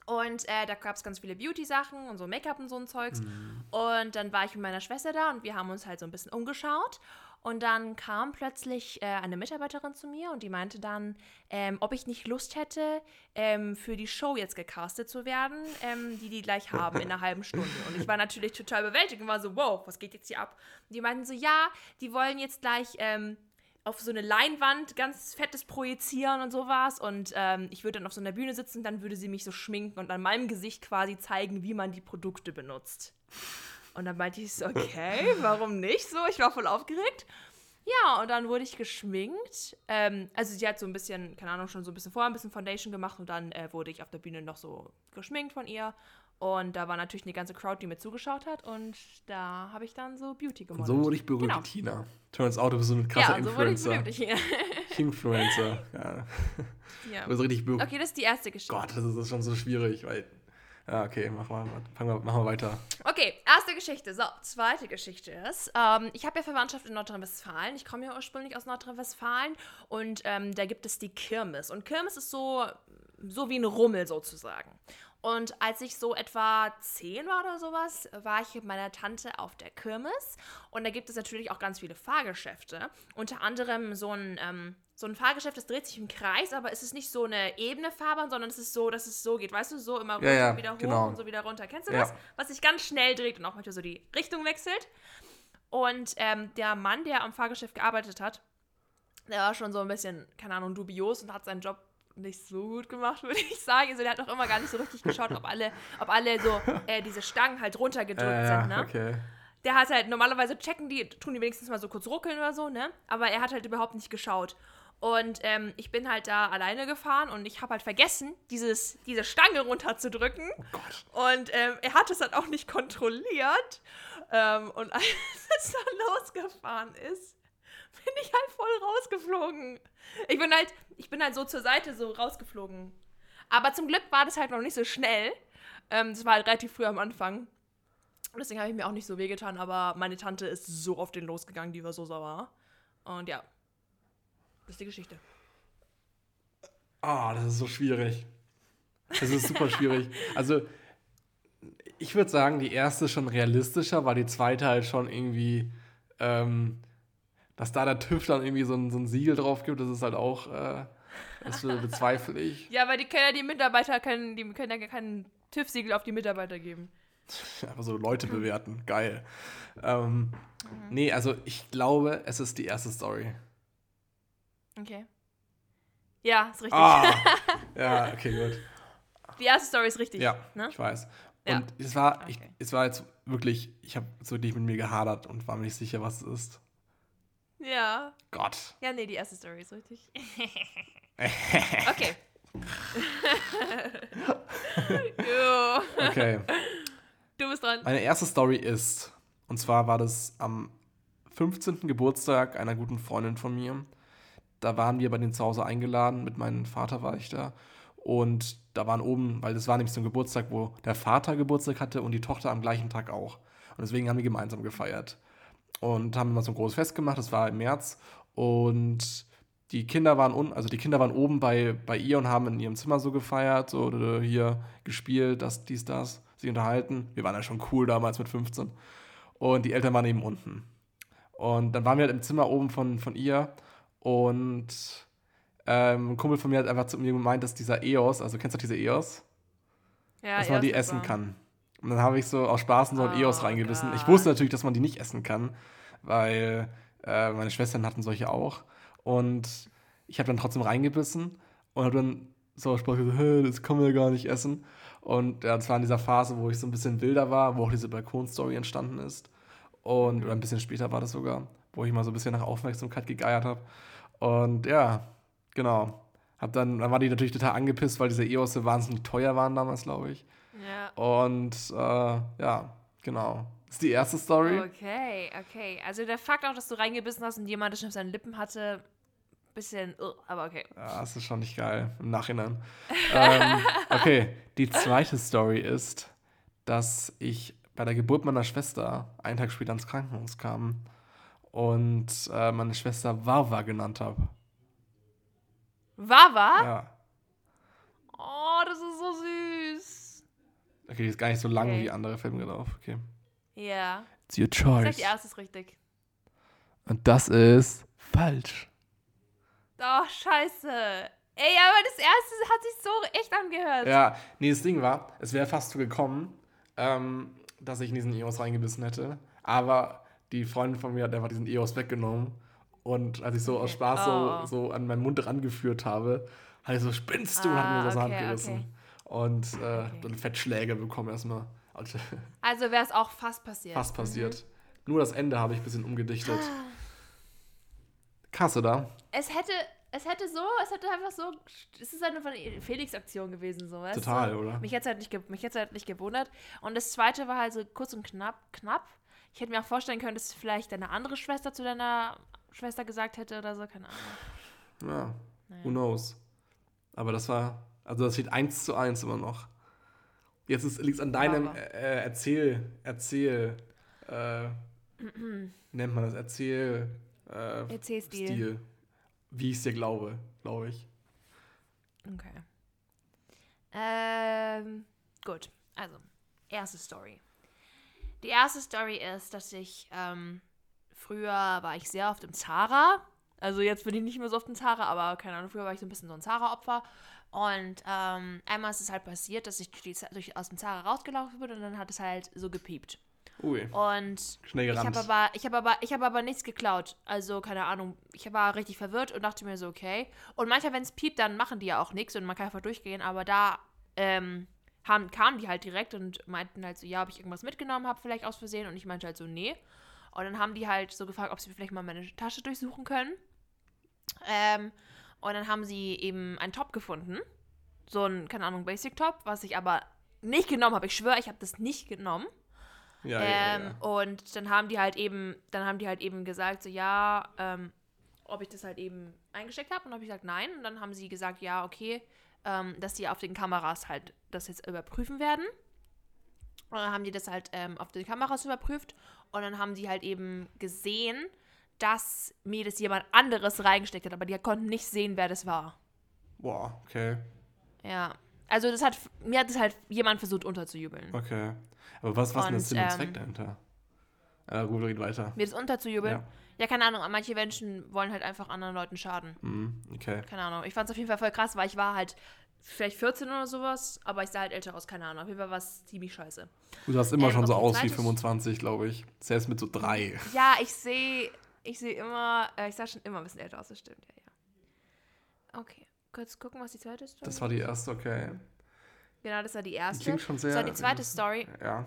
Speaker 1: Und äh, da gab es ganz viele Beauty-Sachen und so Make-up und so ein Zeugs. Mhm. Und dann war ich mit meiner Schwester da und wir haben uns halt so ein bisschen umgeschaut. Und dann kam plötzlich äh, eine Mitarbeiterin zu mir und die meinte dann, ähm, ob ich nicht Lust hätte, ähm, für die Show jetzt gecastet zu werden, ähm, die die gleich haben in einer halben Stunde. Und ich war natürlich total überwältigt und war so, wow, was geht jetzt hier ab? Und die meinten so, ja, die wollen jetzt gleich ähm, auf so eine Leinwand ganz fettes projizieren und sowas. Und ähm, ich würde dann auf so einer Bühne sitzen, dann würde sie mich so schminken und an meinem Gesicht quasi zeigen, wie man die Produkte benutzt. Und dann meinte ich so, okay, warum nicht so? Ich war voll aufgeregt. Ja, und dann wurde ich geschminkt. Ähm, also sie hat so ein bisschen, keine Ahnung, schon so ein bisschen vorher ein bisschen Foundation gemacht und dann äh, wurde ich auf der Bühne noch so geschminkt von ihr. Und da war natürlich eine ganze Crowd, die mir zugeschaut hat. Und da habe ich dann so Beauty gemacht.
Speaker 2: So wurde ich berühmt, genau. Tina. Turns out, du bist so ein krasser ja, so Influencer. Wurde ich berühmt, Influencer, ja. ja. Du bist richtig berühmt.
Speaker 1: Okay, das ist die erste Geschichte.
Speaker 2: Gott, das ist schon so schwierig, weil. Ja, okay, mach mal, fang mal, mach mal weiter.
Speaker 1: Okay, erste Geschichte. So, zweite Geschichte ist, ähm, ich habe ja Verwandtschaft in Nordrhein-Westfalen. Ich komme ja ursprünglich aus Nordrhein-Westfalen und ähm, da gibt es die Kirmes. Und Kirmes ist so, so wie ein Rummel sozusagen. Und als ich so etwa zehn war oder sowas, war ich mit meiner Tante auf der Kirmes. Und da gibt es natürlich auch ganz viele Fahrgeschäfte. Unter anderem so ein, ähm, so ein Fahrgeschäft, das dreht sich im Kreis, aber es ist nicht so eine ebene Fahrbahn, sondern es ist so, dass es so geht. Weißt du, so immer runter,
Speaker 2: Ja, ja,
Speaker 1: wieder hoch
Speaker 2: genau.
Speaker 1: und so wieder runter. Kennst du
Speaker 2: Ja.
Speaker 1: das? Was sich ganz schnell dreht und auch manchmal so die Richtung wechselt. Und ähm, der Mann, der am Fahrgeschäft gearbeitet hat, der war schon so ein bisschen, keine Ahnung, dubios und hat seinen Job nicht so gut gemacht, würde ich sagen. Also der hat auch immer gar nicht so richtig geschaut, ob alle, ob alle so äh, diese Stangen halt runtergedrückt
Speaker 2: Äh,
Speaker 1: sind, ne?
Speaker 2: okay.
Speaker 1: Der hat halt, normalerweise checken die, tun die wenigstens mal so kurz ruckeln oder so, ne? Aber er hat halt überhaupt nicht geschaut. Und ähm, ich bin halt da alleine gefahren und ich habe halt vergessen, dieses, diese Stange runterzudrücken.
Speaker 2: Oh Gott.
Speaker 1: Und ähm, er hat es halt auch nicht kontrolliert. Ähm, und als es dann losgefahren ist, bin ich halt voll rausgeflogen. Ich bin halt, ich bin halt so zur Seite so rausgeflogen. Aber zum Glück war das halt noch nicht so schnell. Ähm, das war halt relativ früh am Anfang. Deswegen habe ich mir auch nicht so wehgetan, aber meine Tante ist so auf den losgegangen, die war so sauer. Und ja, das ist die Geschichte.
Speaker 2: Ah, das ist so schwierig. Das ist super schwierig. Also, ich würde sagen, die erste ist schon realistischer, weil die zweite halt schon irgendwie, ähm, dass da der TÜV dann irgendwie so ein, so ein Siegel drauf gibt, das ist halt auch, äh, das bezweifle ich.
Speaker 1: Ja, weil die können ja die Mitarbeiter, können, die können ja keinen TÜV-Siegel auf die Mitarbeiter geben.
Speaker 2: Einfach so Leute bewerten, geil. Ähm, nee, also ich glaube, es ist die erste Story.
Speaker 1: Okay. Ja, ist richtig.
Speaker 2: Ah! ja, okay, gut.
Speaker 1: Die erste Story ist richtig.
Speaker 2: Ja,
Speaker 1: Ne?
Speaker 2: ich weiß.
Speaker 1: Ja.
Speaker 2: Und es war, ich,
Speaker 1: Okay.
Speaker 2: es war jetzt wirklich, ich habe so wirklich mit mir gehadert und war mir nicht sicher, was es ist.
Speaker 1: Ja.
Speaker 2: Gott.
Speaker 1: Ja, nee, die erste Story ist richtig. okay.
Speaker 2: Okay.
Speaker 1: Du bist dran.
Speaker 2: Meine erste Story ist, und zwar war das am 15. Geburtstag einer guten Freundin von mir. Da waren wir bei denen zu Hause eingeladen, mit meinem Vater war ich da. Und da waren oben, weil das war nämlich so ein Geburtstag, wo der Vater Geburtstag hatte und die Tochter am gleichen Tag auch. Und deswegen haben wir gemeinsam gefeiert. Und haben immer so ein großes Fest gemacht, das war im März. Und die Kinder waren un also die Kinder waren oben bei, bei ihr und haben in ihrem Zimmer so gefeiert, so oder hier gespielt, das, dies, das, sich unterhalten. Wir waren ja schon cool damals mit 15. Und die Eltern waren eben unten. Und dann waren wir halt im Zimmer oben von, von ihr und ähm, ein Kumpel von mir hat einfach zu mir gemeint, dass dieser EOS, also kennst du diese EOS?
Speaker 1: Ja,
Speaker 2: dass man die essen
Speaker 1: war.
Speaker 2: kann. Und dann habe ich so aus Spaß so ein
Speaker 1: Oh
Speaker 2: EOS reingebissen. Ich
Speaker 1: Gott.
Speaker 2: wusste natürlich, dass man die nicht essen kann, weil äh, meine Schwestern hatten solche auch. Und ich habe dann trotzdem reingebissen und habe dann so aus Spaß gesagt, hey, das kann man ja gar nicht essen. Und ja, das war in dieser Phase, wo ich so ein bisschen wilder war, wo auch diese Balkon-Story entstanden ist. Und oder ein bisschen später war das sogar, wo ich mal so ein bisschen nach Aufmerksamkeit gegeiert habe. Und ja, genau. Hab dann, dann war die natürlich total angepisst, weil diese EOS so wahnsinnig teuer waren damals, glaube ich.
Speaker 1: Ja.
Speaker 2: Und äh, ja, genau. Das ist die erste Story.
Speaker 1: Okay, okay. Also der Fakt auch, dass du reingebissen hast und jemand das schon auf seinen Lippen hatte, bisschen, uh, aber okay.
Speaker 2: Ja, das ist schon nicht geil im Nachhinein. ähm, okay, die zweite Story ist, dass ich bei der Geburt meiner Schwester einen Tag später ins Krankenhaus kam und äh, meine Schwester Wawa genannt habe.
Speaker 1: Wawa?
Speaker 2: Ja.
Speaker 1: Oh, das ist so süß.
Speaker 2: Okay, die ist gar nicht so lang
Speaker 1: Okay.
Speaker 2: wie andere, fällt mir gerade auf. Okay.
Speaker 1: Ja.
Speaker 2: It's your
Speaker 1: Ich sag
Speaker 2: choice.
Speaker 1: die erste ist richtig.
Speaker 2: Und das ist falsch.
Speaker 1: Oh, scheiße. Ey, aber das erste hat sich so echt angehört.
Speaker 2: Ja, nee, das Ding war, es wäre fast so gekommen, ähm, dass ich in diesen EOS reingebissen hätte. Aber die Freundin von mir hat einfach diesen EOS weggenommen. Und als ich so aus Spaß
Speaker 1: Oh.
Speaker 2: so, so an meinen Mund rangeführt habe, ich so, spinnst du? und hat mir der
Speaker 1: Ah,
Speaker 2: Hand
Speaker 1: okay,
Speaker 2: gerissen.
Speaker 1: okay.
Speaker 2: Und äh,
Speaker 1: Okay.
Speaker 2: dann Fettschläge bekommen erstmal. Also,
Speaker 1: Also wäre es auch fast passiert.
Speaker 2: fast passiert. Nur das Ende habe ich ein bisschen umgedichtet. Krass, oder?
Speaker 1: Es hätte, es hätte so, es hätte einfach so, es ist eine von Felix-Aktion gewesen, so, weißt
Speaker 2: Total,
Speaker 1: du?
Speaker 2: oder?
Speaker 1: Mich hätte halt nicht, halt nicht gewundert. Und das zweite war halt so kurz und knapp, knapp. Ich hätte mir auch vorstellen können, dass vielleicht deine andere Schwester zu deiner Schwester gesagt hätte oder so, keine Ahnung.
Speaker 2: Ja,
Speaker 1: Naja.
Speaker 2: who knows. Aber das war, also das steht 1 zu 1 immer noch. Jetzt liegt es an deinem
Speaker 1: Aber.
Speaker 2: äh, Erzähl, Erzähl, äh, nennt man das, Erzähl, äh,
Speaker 1: Erzählstil.
Speaker 2: Stil. Wie ich es dir glaube, glaube ich.
Speaker 1: Okay. Ähm, gut. Also, erste Story. Die erste Story ist, dass ich, ähm, früher war ich sehr oft im Zara Also jetzt bin ich nicht mehr so oft ein Zara, aber keine Ahnung, früher war ich so ein bisschen so ein Zara-Opfer. Und ähm, einmal ist es halt passiert, dass ich durch, durch, aus dem Zara rausgelaufen bin und dann hat es halt so gepiept.
Speaker 2: Ui.
Speaker 1: Und
Speaker 2: Schnell
Speaker 1: ich habe aber, ich habe aber, ich habe aber nichts geklaut. Also keine Ahnung. Ich war richtig verwirrt und dachte mir so, okay. Und manchmal, wenn es piept, dann machen die ja auch nichts und man kann einfach durchgehen. Aber da ähm, haben, kamen die halt direkt und meinten halt so, ja, ob ich irgendwas mitgenommen habe, vielleicht aus Versehen. Und ich meinte halt so, nee. Und dann haben die halt so gefragt, ob sie vielleicht mal meine Tasche durchsuchen können. Ähm, und dann haben sie eben einen Top gefunden. So ein, keine Ahnung, Basic-Top, was ich aber nicht genommen habe. Ich schwöre, ich habe das nicht genommen.
Speaker 2: Ja,
Speaker 1: ähm,
Speaker 2: ja, ja.
Speaker 1: Und dann haben die halt eben, dann haben die halt eben gesagt, so ja, ähm, ob ich das halt eben eingesteckt habe. Und dann habe ich gesagt, nein. Und dann haben sie gesagt, ja, okay, ähm, dass die auf den Kameras halt das jetzt überprüfen werden. Und dann haben die das halt ähm, auf den Kameras überprüft. Und dann haben die halt eben gesehen, dass mir das jemand anderes reingesteckt hat. Aber die konnten nicht sehen, wer das war.
Speaker 2: Boah, okay.
Speaker 1: Ja. Also das hat, mir hat das halt jemand versucht unterzujubeln.
Speaker 2: Okay. Aber was, ist denn der Sinn und
Speaker 1: ähm,
Speaker 2: Zweck dahinter? Äh, gut, red weiter.
Speaker 1: Mir das unterzujubeln.
Speaker 2: Ja.
Speaker 1: Ja. keine Ahnung, manche Menschen wollen halt einfach anderen Leuten schaden.
Speaker 2: Mhm, okay.
Speaker 1: Keine Ahnung. Ich fand es auf jeden Fall voll krass, weil ich war halt vielleicht 14 oder sowas, aber ich sah halt älter aus, keine Ahnung. Auf jeden Fall war es ziemlich scheiße.
Speaker 2: Du sahst immer
Speaker 1: Ähm,
Speaker 2: schon so aus wie
Speaker 1: zweites-
Speaker 2: 25, glaube ich. Selbst mit so drei.
Speaker 1: Ja, ich sehe, ich sehe immer, äh, ich sah schon immer ein bisschen älter aus, das stimmt, ja, ja. Okay, kurz gucken, was die zweite Story
Speaker 2: Das war die erste, okay.
Speaker 1: Genau, das war die
Speaker 2: Die
Speaker 1: erste.
Speaker 2: klingt schon sehr.
Speaker 1: das war die zweite Story.
Speaker 2: Ja.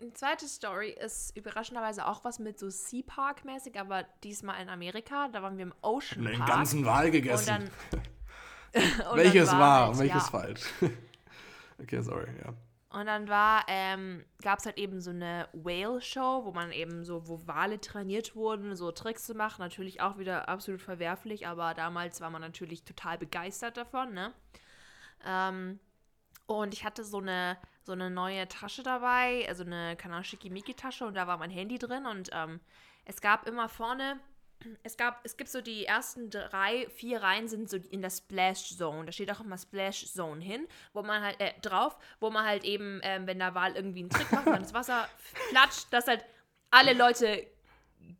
Speaker 1: Die zweite Story ist überraschenderweise auch was mit so Sea Park mäßig, aber diesmal in Amerika. Da waren wir im Ocean
Speaker 2: Den
Speaker 1: Park.
Speaker 2: ganzen Wal
Speaker 1: und
Speaker 2: gegessen.
Speaker 1: dann, und
Speaker 2: welches
Speaker 1: dann
Speaker 2: war
Speaker 1: halt,
Speaker 2: und welches
Speaker 1: ja,
Speaker 2: falsch? okay, sorry, ja.
Speaker 1: Und dann ähm, gab es halt eben so eine Whale-Show, wo man eben so, wo Wale trainiert wurden, so Tricks zu machen. Natürlich auch wieder absolut verwerflich, aber damals war man natürlich total begeistert davon, ne? Ähm, und ich hatte so eine, so eine neue Tasche dabei, also eine, Schickimicki-Tasche und da war mein Handy drin und ähm, es gab immer vorne, es gab, es gibt so die ersten drei, vier Reihen sind so in der Splash Zone. Da steht auch immer Splash Zone hin, wo man halt, äh, drauf, wo man halt eben, ähm, wenn der Wal irgendwie einen Trick macht, wenn das Wasser platscht, dass halt alle Leute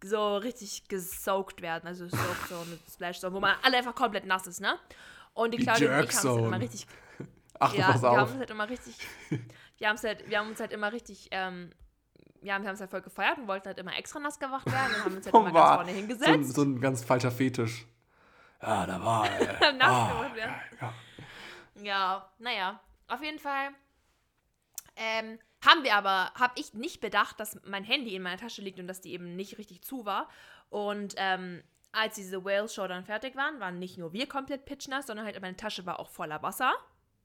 Speaker 1: so richtig gesaugt werden. Also Soak Zone, Splash Zone, wo man alle einfach komplett nass ist, ne? Und die
Speaker 2: Die
Speaker 1: Claudia und ich haben es halt immer richtig
Speaker 2: Ach,
Speaker 1: ja,
Speaker 2: pass
Speaker 1: wir haben
Speaker 2: auf.
Speaker 1: uns halt immer richtig, wir haben halt, wir haben uns halt immer richtig, ähm, ja, wir haben es halt voll gefeiert und wollten halt immer extra nass gemacht werden und haben uns halt
Speaker 2: Oh,
Speaker 1: immer ganz vorne
Speaker 2: so,
Speaker 1: hingesetzt.
Speaker 2: so ein ganz falscher Fetisch. Ja, da war er.
Speaker 1: nass
Speaker 2: Ah,
Speaker 1: gemacht werden.
Speaker 2: ja.
Speaker 1: Ja, naja, auf jeden Fall ähm, haben wir aber, habe ich nicht bedacht, dass mein Handy in meiner Tasche liegt und dass die eben nicht richtig zu war. Und ähm, als diese Whale Show dann fertig waren, waren nicht nur wir komplett pitchnass, sondern halt meine Tasche war auch voller Wasser.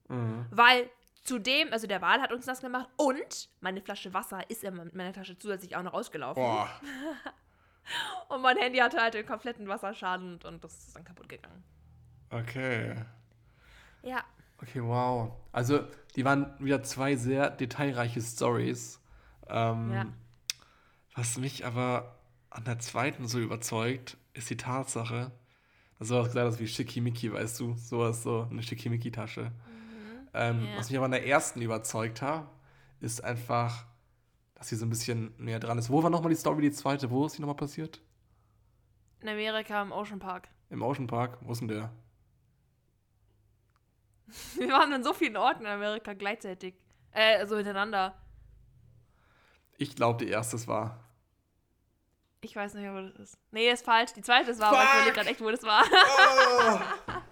Speaker 2: Mhm.
Speaker 1: Weil zudem, also der Wal hat uns nass gemacht und meine Flasche Wasser ist in meiner Tasche zusätzlich auch noch ausgelaufen.
Speaker 2: Boah.
Speaker 1: Und mein Handy hatte halt den kompletten Wasserschaden und, und das ist dann kaputt gegangen.
Speaker 2: Okay.
Speaker 1: Ja,
Speaker 2: Okay, wow. Also, die waren wieder zwei sehr detailreiche Stories. Ähm,
Speaker 1: Ja.
Speaker 2: Was mich aber an der zweiten so überzeugt, ist die Tatsache, dass du sowas gesagt hast wie Schickimicki, weißt du, sowas so, eine Schickimicki-Tasche. Ähm.
Speaker 1: Ja.
Speaker 2: Was mich aber an der ersten überzeugt hat, ist einfach, dass sie so ein bisschen näher dran ist. Wo war nochmal die Story, die zweite? Wo ist die nochmal passiert?
Speaker 1: in Amerika im Ocean Park.
Speaker 2: Im Ocean Park? Wo ist denn der?
Speaker 1: Wir waren an so vielen Orten in Amerika gleichzeitig. Äh, also hintereinander.
Speaker 2: Ich glaube, die erste war.
Speaker 1: Ich weiß nicht, wo das ist. Nee, ist falsch. Die zweite ist war, aber ich überlege gerade echt, wo das war.
Speaker 2: Oh,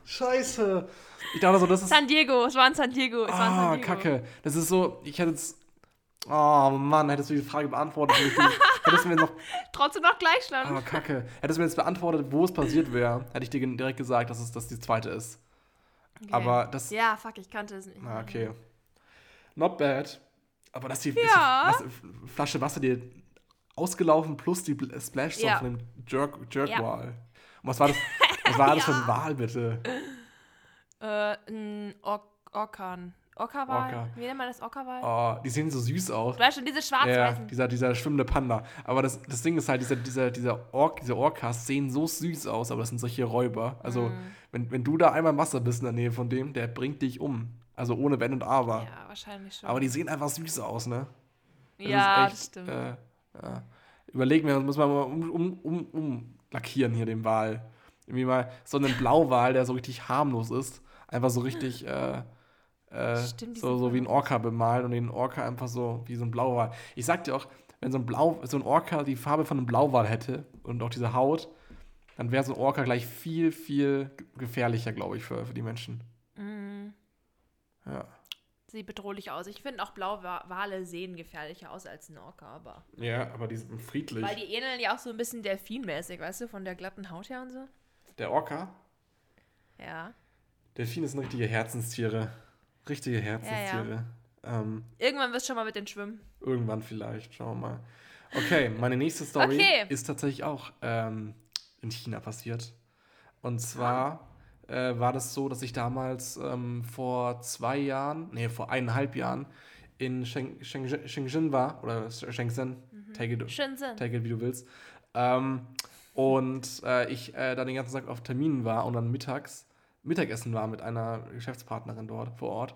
Speaker 2: scheiße. Ich dachte so, das ist.
Speaker 1: San Diego. Es war in San Diego. Es
Speaker 2: Ah,
Speaker 1: Diego.
Speaker 2: kacke. Das ist so, ich hätte jetzt. Oh Mann, hättest du die Frage beantwortet. hättest du- mir noch.
Speaker 1: Trotzdem noch Gleichstand.
Speaker 2: Oh, kacke. Hättest du mir jetzt beantwortet, wo es passiert wäre, hätte ich dir direkt gesagt, dass es dass die zweite ist.
Speaker 1: Okay.
Speaker 2: Aber das.
Speaker 1: Ja, fuck, ich kannte es nicht.
Speaker 2: Ah, okay. Not bad. Aber dass die,
Speaker 1: Ja.
Speaker 2: dass die Flasche Wasser dir ausgelaufen plus die Bl- Splash Zone
Speaker 1: Ja.
Speaker 2: von dem Jerk, Jerk
Speaker 1: Ja.
Speaker 2: Und was war das? Was war das für ein
Speaker 1: Ja.
Speaker 2: Wal, bitte?
Speaker 1: Äh, ein Or Orkan. Orca-Wal?
Speaker 2: Orca.
Speaker 1: Wie nennt man das Orca-Wal?
Speaker 2: Oh, die sehen so süß aus.
Speaker 1: Du weißt schon, diese
Speaker 2: Ja,
Speaker 1: schwarz-weißen.
Speaker 2: dieser, dieser schwimmende Panda. Aber das, das Ding ist halt, dieser, dieser, dieser Ork, diese Orcas sehen so süß aus, aber das sind solche Räuber. Also,
Speaker 1: Mhm.
Speaker 2: wenn, wenn du da einmal im Wasser bist in der Nähe von dem, der bringt dich um. Also ohne Wenn und Aber.
Speaker 1: ja, wahrscheinlich schon.
Speaker 2: Aber die sehen einfach süß aus, ne? Das
Speaker 1: ja,
Speaker 2: ist
Speaker 1: das
Speaker 2: echt,
Speaker 1: stimmt.
Speaker 2: Äh, ja. Überlegen wir, muss man mal um, um, um, um lackieren hier, den Wal. Irgendwie mal so einen Blauwal, der so richtig harmlos ist. Einfach so richtig, äh, äh,
Speaker 1: Stimmt,
Speaker 2: so, so wie ein Orca bemalen und den Orca einfach so wie so ein Blauwal. Ich sag dir auch, wenn so ein Blau, so ein Orca die Farbe von einem Blauwal hätte und auch diese Haut, dann wäre so ein Orca gleich viel, viel gefährlicher, glaube ich, für, für die Menschen.
Speaker 1: Mhm.
Speaker 2: Ja.
Speaker 1: Sieht bedrohlich aus. Ich finde auch Blauwale sehen gefährlicher aus als ein Orca, aber.
Speaker 2: Ja, aber die sind friedlich.
Speaker 1: Weil die ähneln ja auch so ein bisschen delfinmäßig, weißt du, von der glatten Haut her und so.
Speaker 2: Der Orca,
Speaker 1: Ja.
Speaker 2: Delfine sind richtige Herzenstiere. Richtige Herzenstiere. Ähm,
Speaker 1: Irgendwann wirst du schon mal mit denen schwimmen.
Speaker 2: irgendwann vielleicht, schauen wir mal. Okay, meine nächste Story
Speaker 1: Okay.
Speaker 2: ist tatsächlich auch ähm, in China passiert. Und zwar äh, war das so, dass ich damals ähm, vor zwei Jahren, nee, vor eineinhalb Jahren in Sheng, Shenzhen, war, oder Shenzhen, take, it,
Speaker 1: Shenzhen.
Speaker 2: take it wie du willst. Ähm, und äh, ich äh, da den ganzen Tag auf Terminen war und dann mittags Mittagessen war mit einer Geschäftspartnerin dort vor Ort.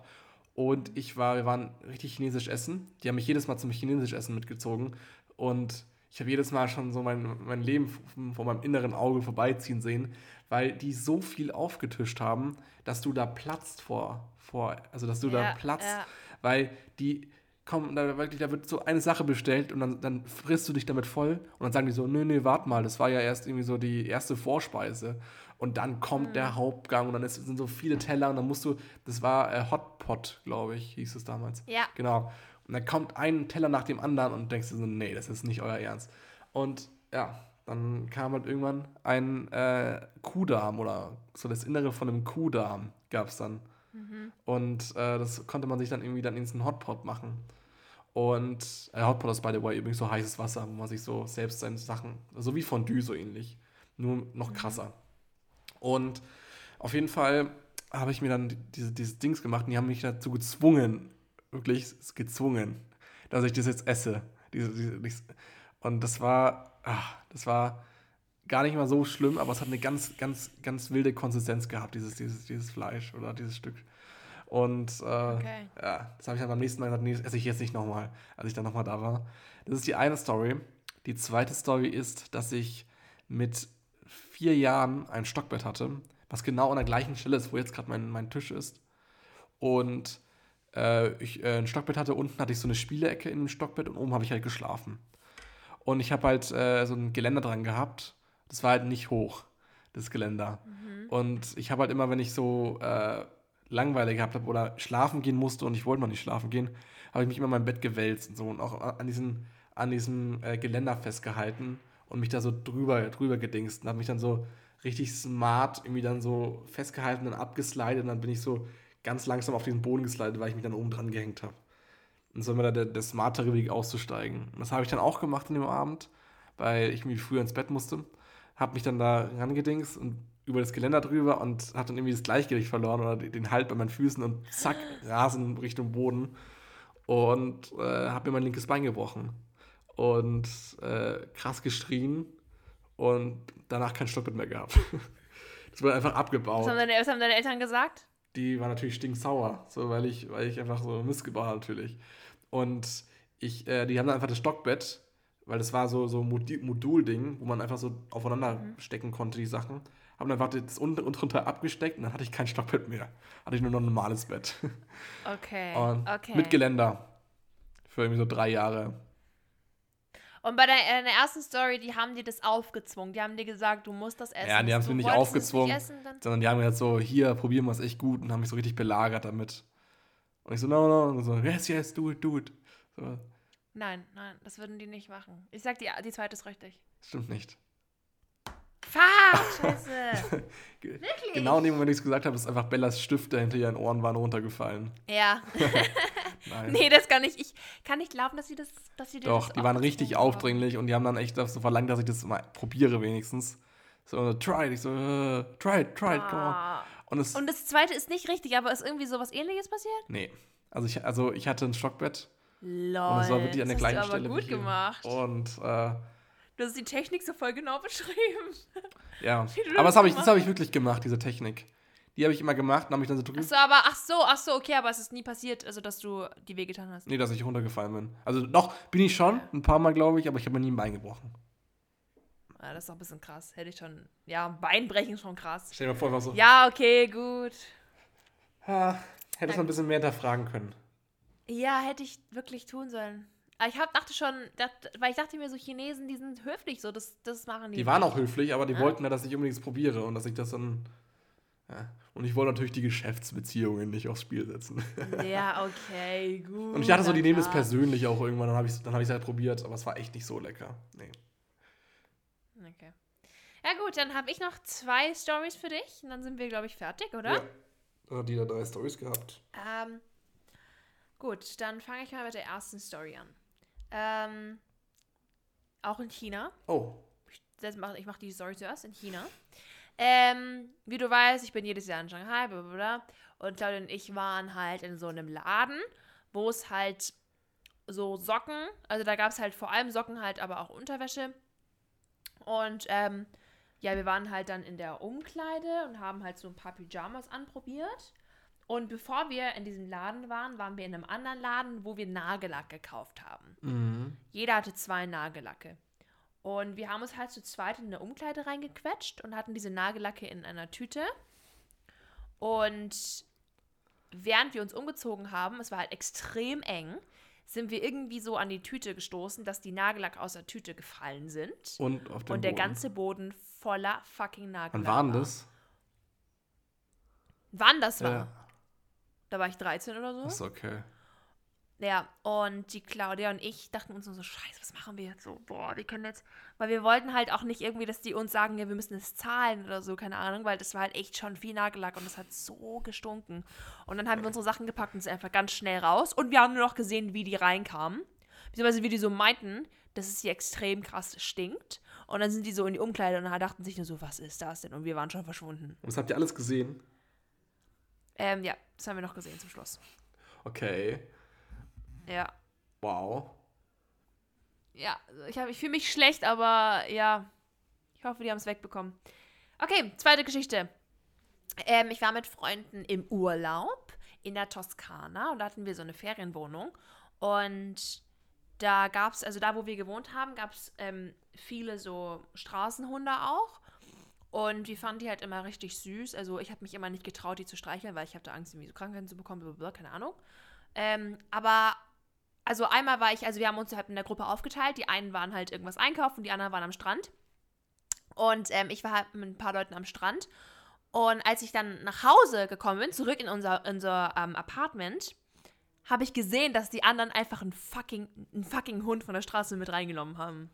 Speaker 2: Und ich war, wir waren richtig chinesisch essen. Die haben mich jedes Mal zum chinesisch Essen mitgezogen. Und ich habe jedes Mal schon so mein, mein Leben vor meinem inneren Auge vorbeiziehen sehen, weil die so viel aufgetischt haben, dass du da platzt vor, vor also dass du da
Speaker 1: Ja,
Speaker 2: platzt,
Speaker 1: ja.
Speaker 2: weil die kommen, da, wirklich, da wird so eine Sache bestellt und dann, dann frisst du dich damit voll und dann sagen die so, nö, nö, warte mal, das war ja erst irgendwie so die erste Vorspeise und dann kommt
Speaker 1: Mhm.
Speaker 2: der Hauptgang und dann ist, sind so viele Teller und dann musst du, das war äh, Hotpot, glaube ich, hieß es damals.
Speaker 1: Ja.
Speaker 2: Genau. Und dann kommt ein Teller nach dem anderen und denkst dir so, nee, das ist nicht euer Ernst. Und ja, dann kam halt irgendwann ein äh, Kuhdarm oder so das Innere von einem Kuhdarm gab es dann. Und äh, das konnte man sich dann irgendwie dann in diesen Hotpot machen. Und äh, Hotpot ist by the way übrigens so heißes Wasser, wo man sich so selbst seine Sachen, so wie Fondue so ähnlich, nur noch krasser. Und auf jeden Fall habe ich mir dann die- diese, dieses Dings gemacht und die haben mich dazu gezwungen, wirklich gezwungen, dass ich das jetzt esse. Und das war, ach, das war gar nicht mal so schlimm, aber es hat eine ganz, ganz, ganz wilde Konsistenz gehabt, dieses, dieses, dieses Fleisch oder dieses Stück. Und äh,
Speaker 1: Okay.
Speaker 2: ja, das habe ich dann beim nächsten Mal gesagt, nee, das esse ich jetzt nicht nochmal, als ich dann nochmal da war. Das ist die eine Story. Die zweite Story ist, dass ich mit vier Jahren ein Stockbett hatte, was genau an der gleichen Stelle ist, wo jetzt gerade mein, mein Tisch ist. Und äh, ich äh, ein Stockbett hatte, unten hatte ich so eine Spielecke in dem Stockbett und oben habe ich halt geschlafen. Und ich habe halt äh, so ein Geländer dran gehabt. Das war halt nicht hoch, das Geländer. Und ich habe halt immer, wenn ich so äh, Langeweile gehabt habe oder schlafen gehen musste und ich wollte noch nicht schlafen gehen, habe ich mich immer in mein Bett gewälzt und so und auch an, diesen, an diesem äh, Geländer festgehalten und mich da so drüber, drüber gedingst und habe mich dann so richtig smart irgendwie dann so festgehalten, dann abgeslidet und dann bin ich so ganz langsam auf diesen Boden geslidet, weil ich mich dann oben dran gehängt habe. Und so immer der, der smartere Weg auszusteigen. Und das habe ich dann auch gemacht an dem Abend, weil ich irgendwie früher ins Bett musste. Habe mich dann da rangedingst und über das Geländer drüber und habe dann irgendwie das Gleichgewicht verloren oder den Halt bei meinen Füßen und zack, Rasen Richtung Boden. Und äh, habe mir mein linkes Bein gebrochen. Und äh, krass geschrien und danach kein Stockbett mehr gehabt. Das wurde einfach
Speaker 1: Was
Speaker 2: abgebaut
Speaker 1: haben, deine, was haben deine Eltern gesagt?
Speaker 2: Die war natürlich stinksauer, so weil ich, weil ich einfach so Mist gebaut habe natürlich. Und ich, äh, die haben dann einfach das Stockbett, weil das war so so Modulding, wo man einfach so aufeinander stecken konnte die Sachen. Haben dann einfach das unten und drunter abgesteckt und dann hatte ich kein Stockbett mehr. Hatte ich nur noch ein normales Bett.
Speaker 1: Okay.
Speaker 2: Und
Speaker 1: okay.
Speaker 2: Mit Geländer. Für irgendwie so drei Jahre.
Speaker 1: Und bei der, äh, der ersten Story, die haben dir das aufgezwungen. Die haben dir gesagt, du musst das essen.
Speaker 2: Ja, die haben es mir nicht aufgezwungen,
Speaker 1: Nicht essen,
Speaker 2: sondern die haben mir jetzt so, hier, probieren wir es echt gut und haben mich so richtig belagert damit. Und ich so, no, no, und so, yes, yes, do it, do it. So,
Speaker 1: Nein, nein, das würden die nicht machen. Ich sag dir, die zweite ist richtig.
Speaker 2: stimmt nicht.
Speaker 1: Fuck, scheiße. Wirklich?
Speaker 2: Genau in dem Moment, wo ich es gesagt habe, ist einfach Bellas Stift, der hinter ihren Ohren waren, runtergefallen.
Speaker 1: ja.
Speaker 2: Nein.
Speaker 1: nee, das kann ich. Ich kann nicht glauben, dass sie das. Dass sie
Speaker 2: Doch,
Speaker 1: das
Speaker 2: die waren richtig aufdringlich und die haben dann echt so verlangt, dass ich das mal probiere wenigstens. So, try it. Ich so, äh, try it, try it, come on.
Speaker 1: Ah.
Speaker 2: Und es,
Speaker 1: Und das zweite ist nicht richtig, aber ist irgendwie sowas ähnliches passiert?
Speaker 2: nee. Also ich, also ich hatte ein Stockbett
Speaker 1: Lol.
Speaker 2: und es war wirklich an der
Speaker 1: das
Speaker 2: gleichen Stelle.
Speaker 1: gut gemacht.
Speaker 2: Und äh,
Speaker 1: Du hast die Technik so voll genau beschrieben.
Speaker 2: ja. Aber
Speaker 1: das
Speaker 2: das habe ich, das hab ich wirklich gemacht, diese Technik. Die habe ich immer gemacht und habe mich dann so drüber.
Speaker 1: Ach so, aber ach so, ach so, okay, aber es ist nie passiert, also dass du die wehgetan hast.
Speaker 2: Nee, dass ich runtergefallen bin. Also doch, bin ich schon, ein paar Mal, glaube ich, aber ich habe mir nie ein Bein gebrochen.
Speaker 1: Ja, das ist doch ein bisschen krass. Hätte ich schon. Ja, Beinbrechen schon krass.
Speaker 2: Stell dir mal vor, was so.
Speaker 1: Ja, okay, gut.
Speaker 2: Ha, hättest du ein bisschen mehr hinterfragen können.
Speaker 1: Ja, hätte ich wirklich tun sollen. Aber ich hab, dachte schon, dacht, weil ich dachte mir so, Chinesen, die sind höflich so, das, das machen die.
Speaker 2: Die waren auch höflich, aber die wollten ja, dass ich unbedingt probiere und dass ich das dann. Ja. Und ich wollte natürlich die Geschäftsbeziehungen nicht aufs Spiel setzen.
Speaker 1: Ja, okay, gut.
Speaker 2: Und ich dachte so, die nehmen das persönlich auch irgendwann, dann habe ich es hab halt probiert, aber es war echt nicht so lecker. Nee.
Speaker 1: Okay. Ja gut, dann habe ich noch zwei Stories für dich und dann sind wir, glaube ich, fertig, oder?
Speaker 2: Ja. Dann hat jeder drei Stories gehabt.
Speaker 1: Ähm, gut, dann fange ich mal mit der ersten Story an. Ähm, auch in China.
Speaker 2: Oh.
Speaker 1: Ich mache ich mach die Story zuerst in China. Ähm, wie du weißt, ich bin jedes Jahr in Shanghai, bla bla bla. Und Claudia und ich waren halt in so einem Laden, wo es halt so Socken, also da gab es halt vor allem Socken halt, aber auch Unterwäsche. Und ähm, ja, wir waren halt dann in der Umkleide und haben halt so ein paar Pyjamas anprobiert. Und bevor wir in diesem Laden waren, waren wir in einem anderen Laden, wo wir Nagellack gekauft haben.
Speaker 2: Mhm.
Speaker 1: Jeder hatte zwei Nagellacke. Und wir haben uns halt zu zweit in eine Umkleide reingequetscht und hatten diese Nagellacke in einer Tüte. Und während wir uns umgezogen haben, es war halt extrem eng, sind wir irgendwie so an die Tüte gestoßen, dass die Nagellack aus der Tüte gefallen sind.
Speaker 2: Und auf den
Speaker 1: Und der
Speaker 2: Boden.
Speaker 1: ganze Boden voller fucking Nagellack.
Speaker 2: Wann waren
Speaker 1: war.
Speaker 2: das?
Speaker 1: Wann das war?
Speaker 2: Ja.
Speaker 1: Da war ich 13 oder so.
Speaker 2: Ist okay.
Speaker 1: Ja, und die Claudia und ich dachten uns nur so, scheiße, was machen wir jetzt so? Boah, wir können jetzt, weil wir wollten halt auch nicht irgendwie, dass die uns sagen, ja, wir müssen es zahlen oder so, keine Ahnung, weil das war halt echt schon viel Nagellack und es hat so gestunken. Und dann haben wir unsere Sachen gepackt und sind einfach ganz schnell raus und wir haben nur noch gesehen, wie die reinkamen. Beziehungsweise wie die so meinten, dass es hier extrem krass stinkt. Und dann sind die so in die Umkleide und dachten sich nur so, was ist das denn? Und wir waren schon verschwunden.
Speaker 2: Und das habt ihr alles gesehen?
Speaker 1: Ähm, ja, das haben wir noch gesehen zum Schluss.
Speaker 2: Okay.
Speaker 1: Ja.
Speaker 2: Wow.
Speaker 1: Ja, also ich, hab- ich fühle mich schlecht, aber ja, ich hoffe, die haben es wegbekommen. Okay, zweite Geschichte. Ähm, ich war mit Freunden im Urlaub in der Toskana und da hatten wir so eine Ferienwohnung. Und da gab es, also da, wo wir gewohnt haben, gab es ähm, viele so Straßenhunde auch. Und wir fanden die halt immer richtig süß. Also ich habe mich immer nicht getraut, die zu streicheln, weil ich hatte Angst, irgendwie so Krankheiten zu bekommen, keine Ahnung. Ähm, aber also einmal war ich, also wir haben uns halt in der Gruppe aufgeteilt. Die einen waren halt irgendwas einkaufen, die anderen waren am Strand. Und ähm, ich war halt mit ein paar Leuten am Strand. Und als ich dann nach Hause gekommen bin, zurück in unser, unser ähm, Apartment, habe ich gesehen, dass die anderen einfach einen fucking, einen fucking Hund von der Straße mit reingenommen haben.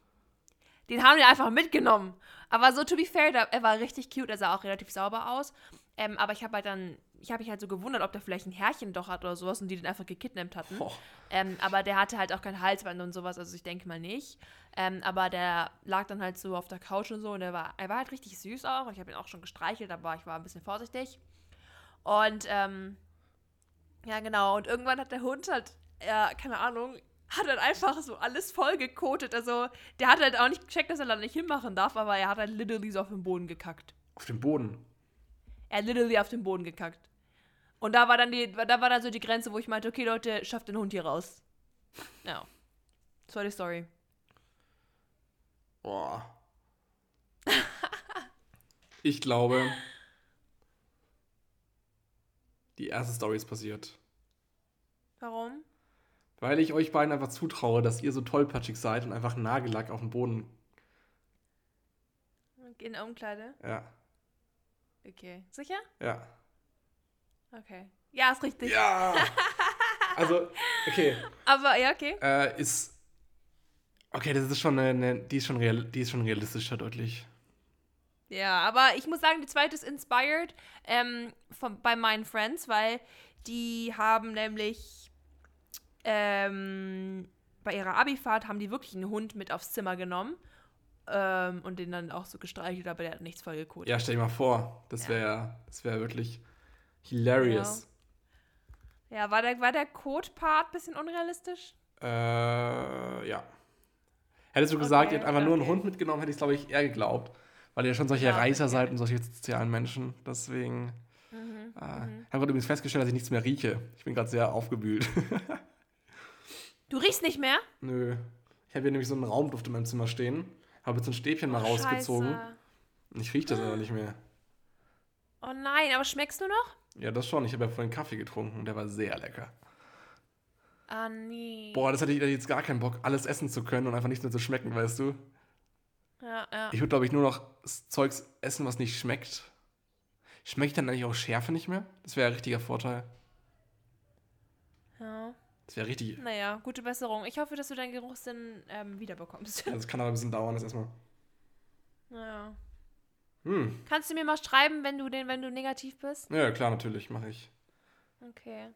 Speaker 1: Den haben die einfach mitgenommen. Aber so, to be fair, er war richtig cute, er sah auch relativ sauber aus. Ähm, aber ich habe halt dann, ich habe mich halt so gewundert, ob der vielleicht ein Herrchen doch hat oder sowas und die den einfach gekidnappt hatten. Ähm, aber der hatte halt auch kein Halsband und sowas, also ich denke mal nicht. Ähm, aber der lag dann halt so auf der Couch und so und er war, er war halt richtig süß auch. Ich habe ihn auch schon gestreichelt, aber ich war ein bisschen vorsichtig. Und ähm, ja, genau. Und irgendwann hat der Hund halt, ja, keine Ahnung, hat halt einfach so alles voll gekotet. Also der hat halt auch nicht gecheckt, dass er da nicht hinmachen darf, aber er hat halt literally so auf den Boden gekackt.
Speaker 2: Auf dem Boden.
Speaker 1: Er hat literally auf den Boden gekackt. Und da war dann die, da war dann so die Grenze, wo ich meinte, okay Leute, schafft den Hund hier raus. Ja. Das war die Story.
Speaker 2: Boah. ich glaube, die erste Story ist passiert.
Speaker 1: Warum?
Speaker 2: Weil ich euch beiden einfach zutraue, dass ihr so tollpatschig seid und einfach Nagellack auf dem Boden.
Speaker 1: In der Umkleide?
Speaker 2: Ja.
Speaker 1: Okay. Sicher?
Speaker 2: Ja.
Speaker 1: Okay. Ja, ist richtig.
Speaker 2: Ja! Also, okay.
Speaker 1: Aber ja, okay.
Speaker 2: Äh, ist. Okay, das ist schon eine, eine die ist schon real, die ist schon realistischer deutlich.
Speaker 1: Ja, aber ich muss sagen, die zweite ist inspired ähm, von, bei meinen Friends, weil die haben nämlich ähm, bei ihrer Abifahrt haben die wirklich einen Hund mit aufs Zimmer genommen ähm, und den dann auch so gestreichelt, aber der hat nichts voll gekotet.
Speaker 2: Ja, stell dir mal vor, das
Speaker 1: Ja.
Speaker 2: wäre das wäre wirklich hilarious.
Speaker 1: Ja, war der, war der Code-Part ein bisschen unrealistisch?
Speaker 2: Äh, ja. Hättest du gesagt,
Speaker 1: Okay,
Speaker 2: ihr habt einfach nur einen
Speaker 1: okay.
Speaker 2: Hund mitgenommen, hätte ich glaube ich eher geglaubt. Weil ihr schon solche
Speaker 1: Ja,
Speaker 2: Reißer
Speaker 1: okay.
Speaker 2: seid und solche sozialen Menschen. Deswegen.
Speaker 1: Mhm.
Speaker 2: Äh, Ich habe übrigens festgestellt, dass ich nichts mehr rieche. Ich bin gerade sehr aufgewühlt.
Speaker 1: Du riechst nicht mehr?
Speaker 2: Nö. Ich habe hier nämlich so einen Raumduft in meinem Zimmer stehen. Habe Habe jetzt ein Stäbchen mal
Speaker 1: Oh,
Speaker 2: rausgezogen.
Speaker 1: scheiße.
Speaker 2: Und ich rieche das aber nicht mehr.
Speaker 1: Oh nein, aber schmeckst du noch?
Speaker 2: Ja, das schon. Ich habe ja vorhin Kaffee getrunken. Der war sehr lecker.
Speaker 1: Ah, nee.
Speaker 2: Boah, das hatte ich jetzt gar keinen Bock, alles essen zu können und einfach nichts mehr zu schmecken, weißt du?
Speaker 1: Ja, ja.
Speaker 2: Ich würde, glaube ich, nur noch Zeugs essen, was nicht schmeckt. Schmeckt dann eigentlich auch Schärfe nicht mehr? Das wäre ein richtiger Vorteil.
Speaker 1: ja.
Speaker 2: Das wäre richtig.
Speaker 1: Naja, gute Besserung. Ich hoffe, dass du deinen Geruchssinn ähm, wiederbekommst.
Speaker 2: Das kann aber ein bisschen dauern, das erstmal.
Speaker 1: naja.
Speaker 2: Hm.
Speaker 1: Kannst du mir mal schreiben, wenn du, den, wenn du negativ bist?
Speaker 2: Ja, klar, natürlich, mache ich.
Speaker 1: Okay.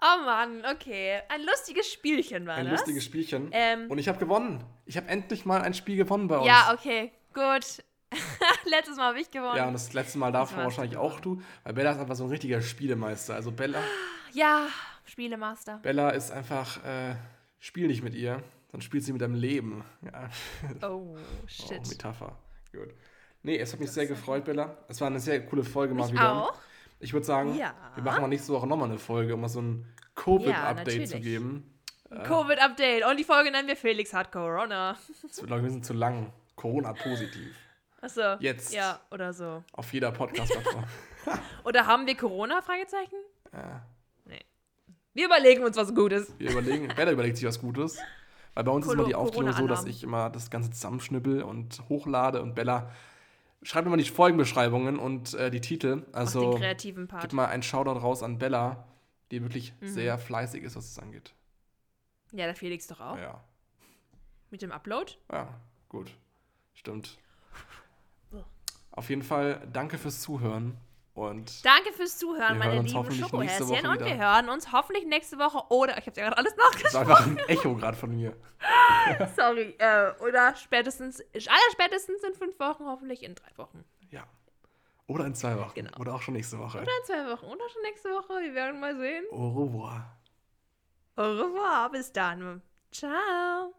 Speaker 1: Oh Mann, okay. Ein lustiges Spielchen war
Speaker 2: Ein
Speaker 1: das.
Speaker 2: lustiges Spielchen.
Speaker 1: Ähm,
Speaker 2: Und ich habe gewonnen. Ich habe endlich mal ein Spiel gewonnen bei uns.
Speaker 1: ja, okay, gut. Letztes Mal habe ich gewonnen.
Speaker 2: Ja, und das letzte Mal davor wahrscheinlich auch du, weil Bella ist einfach so ein richtiger Spielemeister. Also Bella,
Speaker 1: Ja, Spielemaster.
Speaker 2: Bella ist einfach, äh, spiel nicht mit ihr, dann spielt sie mit deinem Leben. Ja.
Speaker 1: Oh,
Speaker 2: Oh,
Speaker 1: shit.
Speaker 2: Metapher. Gut. Nee, es hat mich sehr gefreut, Bella. Es war eine sehr coole Folge mal
Speaker 1: Mich
Speaker 2: wieder.
Speaker 1: auch.
Speaker 2: Ich würde sagen,
Speaker 1: Ja.
Speaker 2: wir machen mal nächste Woche nochmal eine Folge, um mal so ein Covid-Update
Speaker 1: natürlich.
Speaker 2: zu geben.
Speaker 1: Covid-Update. Und die Folge nennen wir Felix hat Corona.
Speaker 2: Das wird, glaube ich, ein bisschen zu lang. Corona-positiv.
Speaker 1: Achso.
Speaker 2: Jetzt.
Speaker 1: Ja, oder so.
Speaker 2: Auf jeder Podcast-Plattform.
Speaker 1: Oder haben wir Corona? Fragezeichen?
Speaker 2: ja.
Speaker 1: Wir überlegen uns was Gutes.
Speaker 2: Wir überlegen, Bella überlegt sich was Gutes. Weil bei uns ist
Speaker 1: Colo-
Speaker 2: immer die Aufteilung so, dass ich immer das Ganze zusammenschnippel und hochlade und Bella schreibt immer die Folgenbeschreibungen und äh, die Titel. Also
Speaker 1: den kreativen Part.
Speaker 2: gib mal einen Shoutout raus an Bella, die wirklich
Speaker 1: Mhm.
Speaker 2: sehr fleißig ist, was es angeht.
Speaker 1: Ja, der Felix doch auch.
Speaker 2: Ja.
Speaker 1: Mit dem Upload.
Speaker 2: ja, gut. Stimmt. Auf jeden Fall danke fürs Zuhören und
Speaker 1: Danke fürs Zuhören, meine lieben Schokohäschen. Und wir hören uns hoffentlich nächste Woche oder, ich habe ja gerade alles
Speaker 2: das ist
Speaker 1: nachgeschaut.
Speaker 2: einfach ein Echo gerade von mir.
Speaker 1: Sorry. Äh, oder spätestens, aller spätestens in fünf Wochen, hoffentlich in drei Wochen.
Speaker 2: Ja. Oder in zwei Wochen.
Speaker 1: Genau.
Speaker 2: Oder auch schon nächste Woche.
Speaker 1: Oder in zwei Wochen. Oder schon nächste Woche. Wir werden mal sehen.
Speaker 2: Au revoir.
Speaker 1: Au revoir. Bis dann. Ciao.